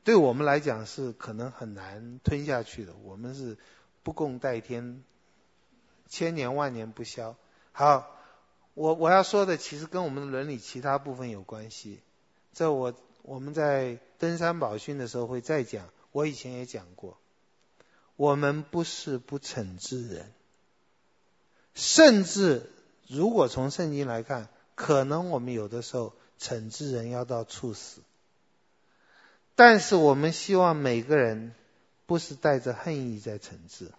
对我们来讲是可能很难吞下去的，我们是不共戴天，千年万年不消。好。我我要说的其实跟我们的伦理其他部分有关系，这我我们在登山宝训的时候会再讲。我以前也讲过，我们不是不惩治人，甚至如果从圣经来看，可能我们有的时候惩治人要到处死，但是我们希望每个人不是带着恨意在惩治。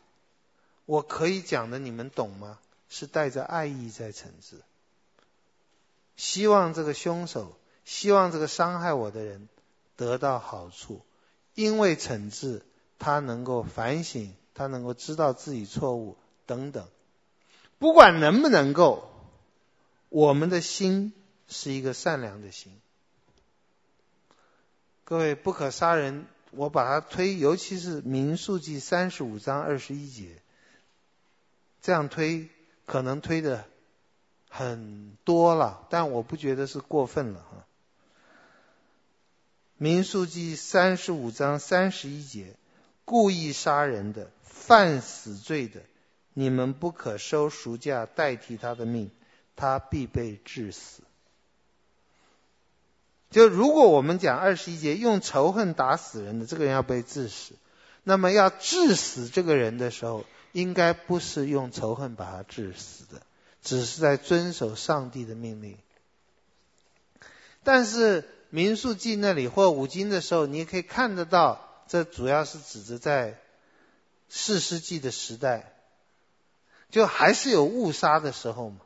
我可以讲的你们懂吗？是带着爱意在惩治，希望这个凶手，希望这个伤害我的人得到好处，因为惩治他能够反省，他能够知道自己错误等等。不管能不能够，我们的心是一个善良的心。各位，不可杀人，我把它推，尤其是民数记三十五章二十一节，这样推。可能推的很多了，但我不觉得是过分了哈。民数记三十五章三十一节，故意杀人的、犯死罪的，你们不可收赎价代替他的命，他必被治死。就如果我们讲二十一节用仇恨打死人的，这个人要被治死，那么要治死这个人的时候，应该不是用仇恨把他治死的，只是在遵守上帝的命令。但是民数记那里或五经的时候，你也可以看得到，这主要是指着在四世纪的时代，就还是有误杀的时候嘛。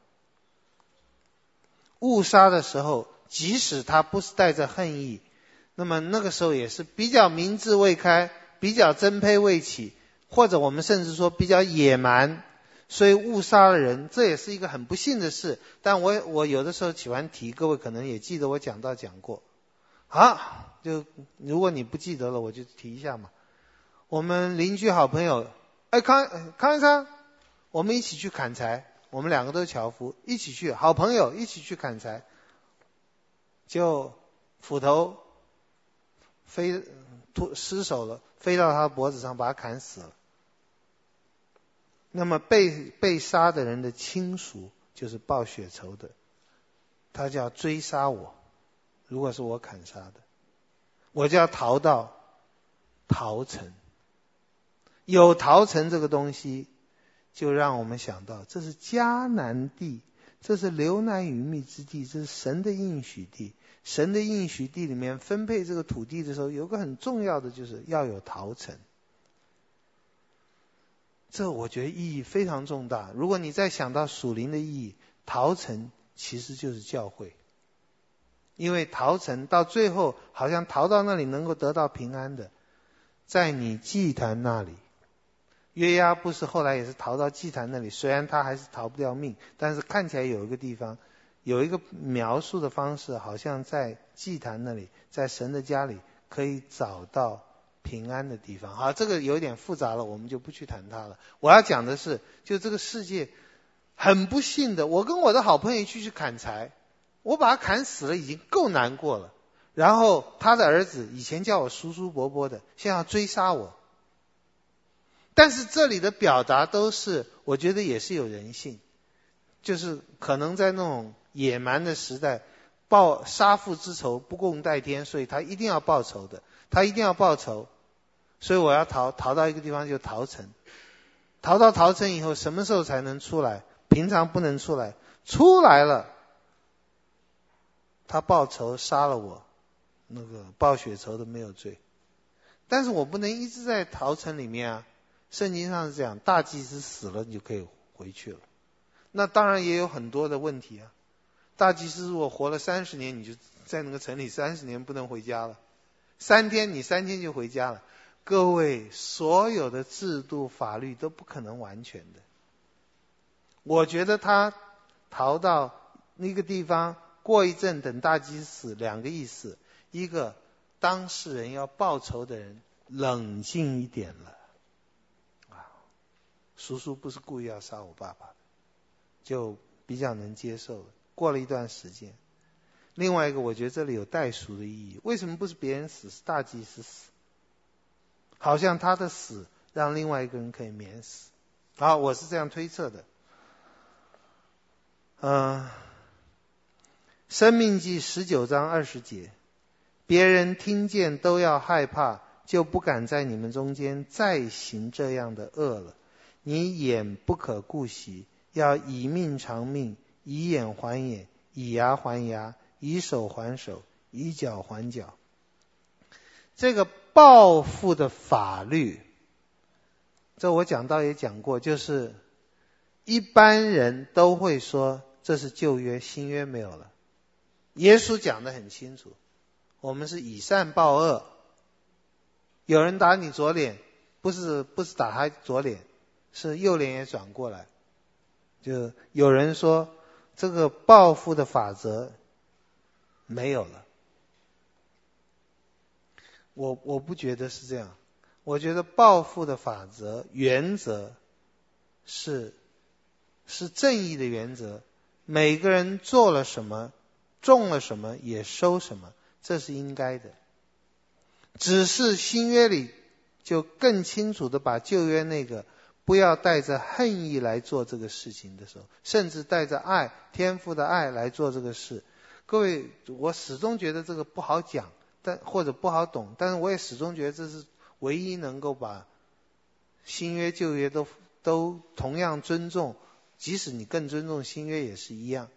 误杀的时候，即使他不是带着恨意，那么那个时候也是比较明智未开，比较争胚未起，或者我们甚至说比较野蛮，所以误杀了人，这也是一个很不幸的事。但我我有的时候喜欢提，各位可能也记得我讲到讲过。好，就如果你不记得了，我就提一下嘛。我们邻居好朋友，哎康康先生，我们一起去砍柴。我们两个都是樵夫，一起去，好朋友一起去砍柴，就斧头飞脱失手了，飞到他脖子上，把他砍死了。那么被被杀的人的亲属就是报血仇的，他就要追杀我。如果是我砍杀的，我就要逃到陶城。有陶城这个东西。就让我们想到，这是迦南地，这是流奶与密之地，这是神的应许地。神的应许地里面分配这个土地的时候，有个很重要的，就是要有陶城。这我觉得意义非常重大。如果你再想到属灵的意义，陶城其实就是教会，因为逃城到最后好像逃到那里能够得到平安的，在你祭坛那里。约押不是后来也是逃到祭坛那里，虽然他还是逃不掉命，但是看起来有一个地方，有一个描述的方式，好像在祭坛那里，在神的家里可以找到平安的地方。好，这个有点复杂了，我们就不去谈它了。我要讲的是，就这个世界很不幸的，我跟我的好朋友一起去砍柴，我把他砍死了，已经够难过了。然后他的儿子以前叫我叔叔伯伯的，现在要追杀我。但是这里的表达都是，我觉得也是有人性，就是可能在那种野蛮的时代，报杀父之仇不共戴天，所以他一定要报仇的，他一定要报仇，所以我要逃，逃到一个地方就逃城，逃到逃城以后，什么时候才能出来？平常不能出来，出来了，他报仇杀了我，那个报血仇的没有罪，但是我不能一直在逃城里面啊。圣经上是这样，大祭司死了，你就可以回去了。那当然也有很多的问题啊。大祭司如果活了三十年，你就在那个城里三十年不能回家了。三天你三天就回家了。各位，所有的制度法律都不可能完全的。我觉得他逃到那个地方，过一阵等大祭司死，两个意思：一个当事人要报仇的人冷静一点了。啊叔叔不是故意要杀我爸爸，就比较能接受。过了一段时间，另外一个我觉得这里有代赎的意义。为什么不是别人死，是大祭司死？好像他的死让另外一个人可以免死。好，我是这样推测的。嗯，《生命记》十九章二十节，别人听见都要害怕，就不敢在你们中间再行这样的恶了。你眼不可顾惜，要以命偿命，以眼还眼，以牙还牙，以手还手，以脚还脚。这个报复的法律，这我讲到也讲过，就是一般人都会说这是旧约，新约没有了。耶稣讲得很清楚，我们是以善报恶。有人打你左脸，不是不是打他左脸。是右脸也转过来，就有人说这个报复的法则没有了。我我不觉得是这样，我觉得报复的法则原则是是正义的原则，每个人做了什么，种了什么也收什么，这是应该的。只是新约里就更清楚的把旧约那个。不要带着恨意来做这个事情的时候，甚至带着爱、天赋的爱来做这个事。各位，我始终觉得这个不好讲，但或者不好懂，但是我也始终觉得这是唯一能够把新约旧约都都同样尊重，即使你更尊重新约也是一样，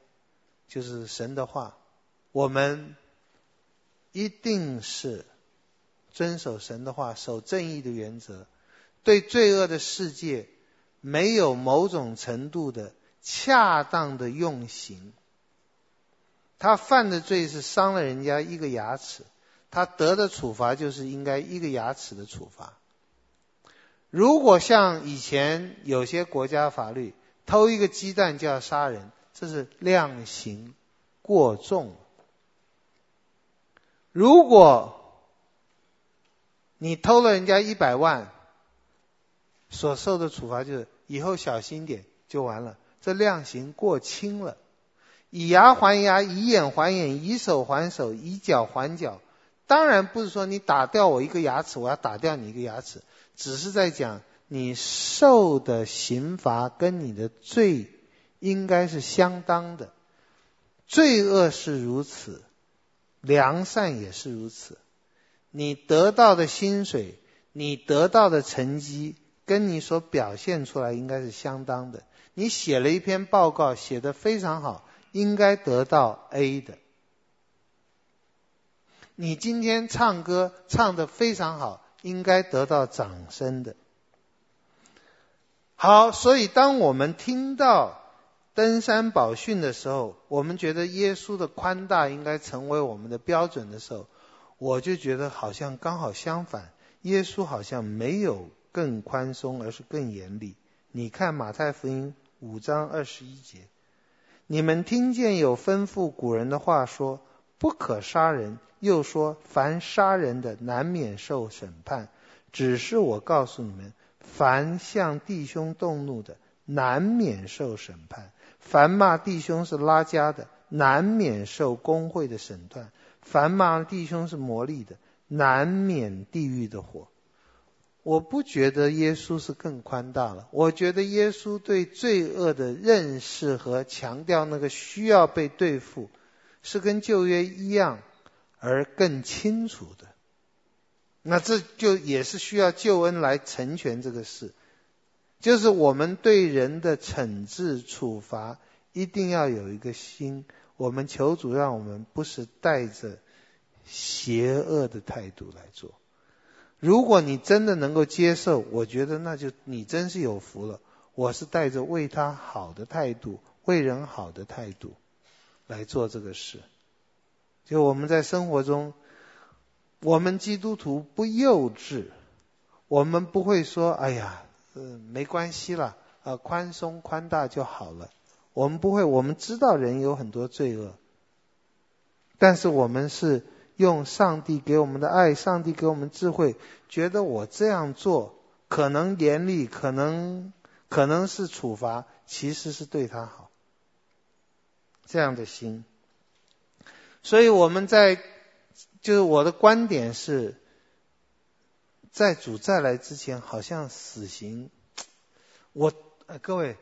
就是神的话，我们一定是遵守神的话，守正义的原则，对罪恶的世界没有某种程度的恰当的用刑。他犯的罪是伤了人家一个牙齿，他得的处罚就是应该一个牙齿的处罚。如果像以前有些国家法律，偷一个鸡蛋就要杀人，这是量刑过重。如果你偷了人家一百万，所受的处罚就是以后小心点就完了，这量刑过轻了。以牙还牙，以眼还眼，以手还手，以脚还脚。当然不是说你打掉我一个牙齿，我要打掉你一个牙齿，只是在讲你受的刑罚跟你的罪应该是相当的。罪恶是如此，良善也是如此。你得到的薪水，你得到的成绩，跟你所表现出来应该是相当的。你写了一篇报告，写得非常好。应该得到 A 的。你今天唱歌唱得非常好，应该得到掌声的。好，所以当我们听到登山宝训的时候，我们觉得耶稣的宽大应该成为我们的标准的时候，我就觉得好像刚好相反，耶稣好像没有更宽松，而是更严厉。你看马太福音五章二十一节。你们听见有吩咐古人的话说，不可杀人，又说凡杀人的难免受审判。只是我告诉你们，凡向弟兄动怒的，难免受审判；凡骂弟兄是拉家的，难免受工会的审判；凡骂弟兄是魔力的，难免地狱的火。我不觉得耶稣是更宽大了，我觉得耶稣对罪恶的认识和强调那个需要被对付，是跟旧约一样，而更清楚的。那这就也是需要救恩来成全这个事，就是我们对人的惩治处罚一定要有一个心，我们求主让我们不是带着邪恶的态度来做。如果你真的能够接受，我觉得那就你真是有福了。我是带着为他好的态度，为人好的态度来做这个事。就我们在生活中，我们基督徒不幼稚，我们不会说：“哎呀，嗯，没关系了，呃，宽松宽大就好了。”我们不会，我们知道人有很多罪恶，但是我们是。用上帝给我们的爱，上帝给我们智慧，觉得我这样做可能严厉，可能可能是处罚，其实是对他好。这样的心，所以我们在就是我的观点是，在主再来之前，好像死刑，我呃各位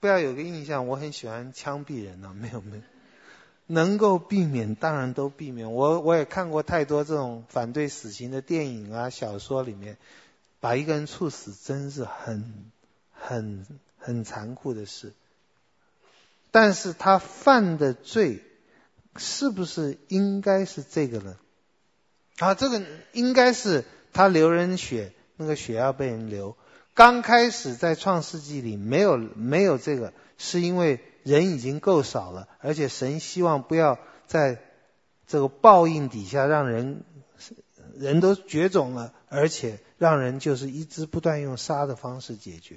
不要有个印象，我很喜欢枪毙人呢、啊，没有没有。能够避免当然都避免。我我也看过太多这种反对死刑的电影啊、小说里面，把一个人处死真是很很很残酷的事。但是他犯的罪是不是应该是这个呢？啊，这个应该是他流人血，那个血要被人流。刚开始在创世纪里没有没有这个，是因为。人已经够少了，而且神希望不要在这个报应底下让人人都绝种了，而且让人就是一直不断用杀的方式解决。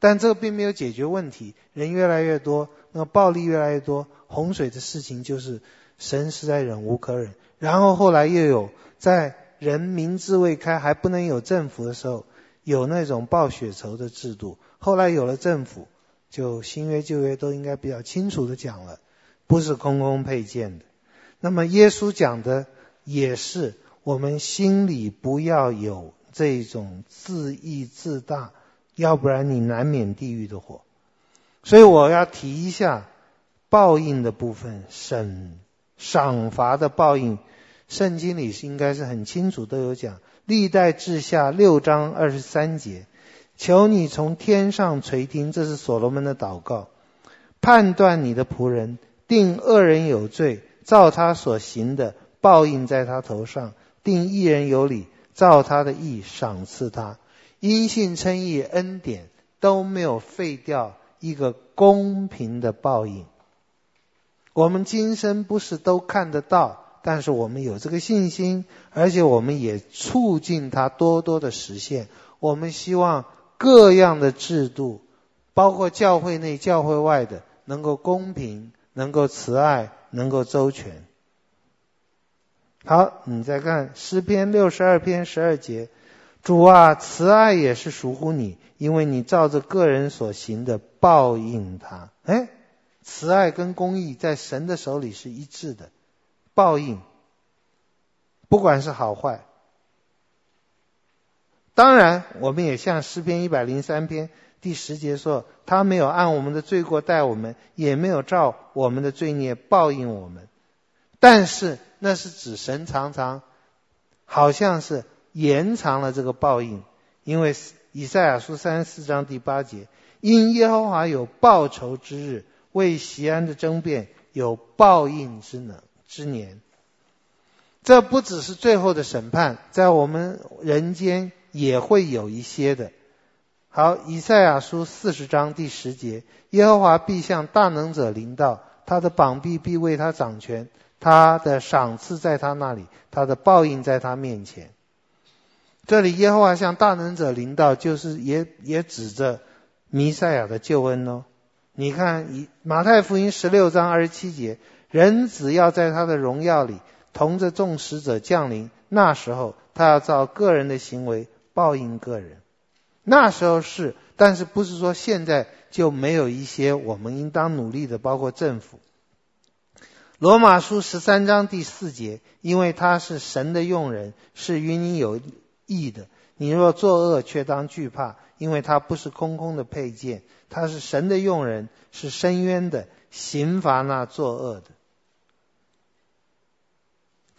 但这个并没有解决问题，人越来越多，那个暴力越来越多，洪水的事情就是神实在忍无可忍。然后后来又有在人民智未开还不能有政府的时候，有那种报血仇的制度。后来有了政府。就新约旧约都应该比较清楚的讲了，不是空空配件的。那么耶稣讲的也是，我们心里不要有这种自义自大，要不然你难免地狱的火。所以我要提一下报应的部分，审赏罚的报应，圣经里是应该是很清楚都有讲，历代志下六章二十三节。求你从天上垂听。这是所罗门的祷告，判断你的仆人，定恶人有罪，照他所行的报应在他头上；定义人有理，照他的意赏赐他。因信称义，恩典都没有废掉一个公平的报应。我们今生不是都看得到，但是我们有这个信心，而且我们也促进它多多的实现。我们希望各样的制度，包括教会内、教会外的，能够公平，能够慈爱，能够周全。好，你再看诗篇六十二篇十二节，主啊，慈爱也是属乎你，因为你照着个人所行的报应他。哎。慈爱跟公义在神的手里是一致的，报应，不管是好坏。当然，我们也像诗篇一百零三篇第十节说：“他没有按我们的罪过待我们，也没有照我们的罪孽报应我们。”但是那是指神常常好像是延长了这个报应，因为以赛亚书三十四章第八节：“因耶和华有报仇之日。”为锡安的争辩有报应之能之年，这不只是最后的审判，在我们人间也会有一些的。好，以赛亚书四十章第十节：耶和华必向大能者临到，他的膀臂必为他掌权，他的赏赐在他那里，他的报应在他面前。这里耶和华向大能者临到，就是也也指着弥赛亚的救恩哦。你看，以马太福音十六章二十七节，人只要在他的荣耀里同着众使者降临，那时候他要照个人的行为报应个人。那时候是，但是不是说现在就没有一些我们应当努力的，包括政府。罗马书十三章第四节，因为他是神的用人，是与你有益的。你若作恶，却当惧怕，因为他不是空空的佩剑，他是神的用人，是深渊的，刑罚那作恶的。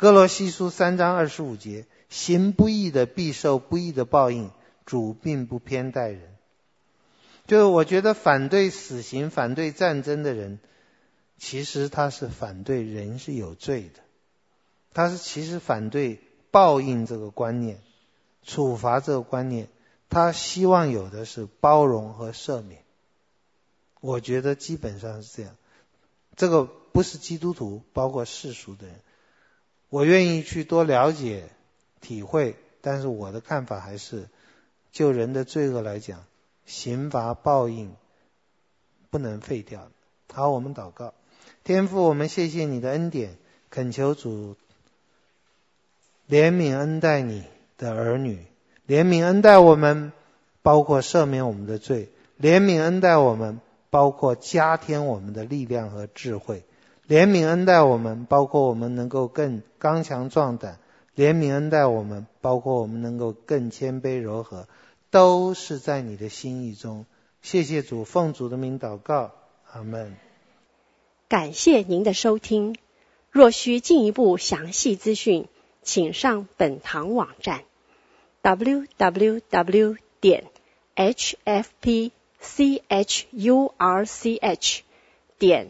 哥罗西书三章二十五节，行不义的必受不义的报应，主并不偏待人。就是我觉得反对死刑、反对战争的人，其实他是反对人是有罪的，他是其实反对报应这个观念。处罚这个观念，他希望有的是包容和赦免。我觉得基本上是这样。这个不是基督徒，包括世俗的人，我愿意去多了解、体会。但是我的看法还是，就人的罪恶来讲，刑罚报应不能废掉。好，我们祷告，天父，我们谢谢你的恩典，恳求主怜悯恩待你的儿女，怜悯恩待我们，包括赦免我们的罪；怜悯恩待我们，包括加添我们的力量和智慧；怜悯恩待我们，包括我们能够更刚强壮胆；怜悯恩待我们，包括我们能够更谦卑柔和，都是在你的心意中。谢谢主，奉主的名祷告，阿门。感谢您的收听。若需进一步详细资讯，请上本堂网站 www 点 hfpchurch 点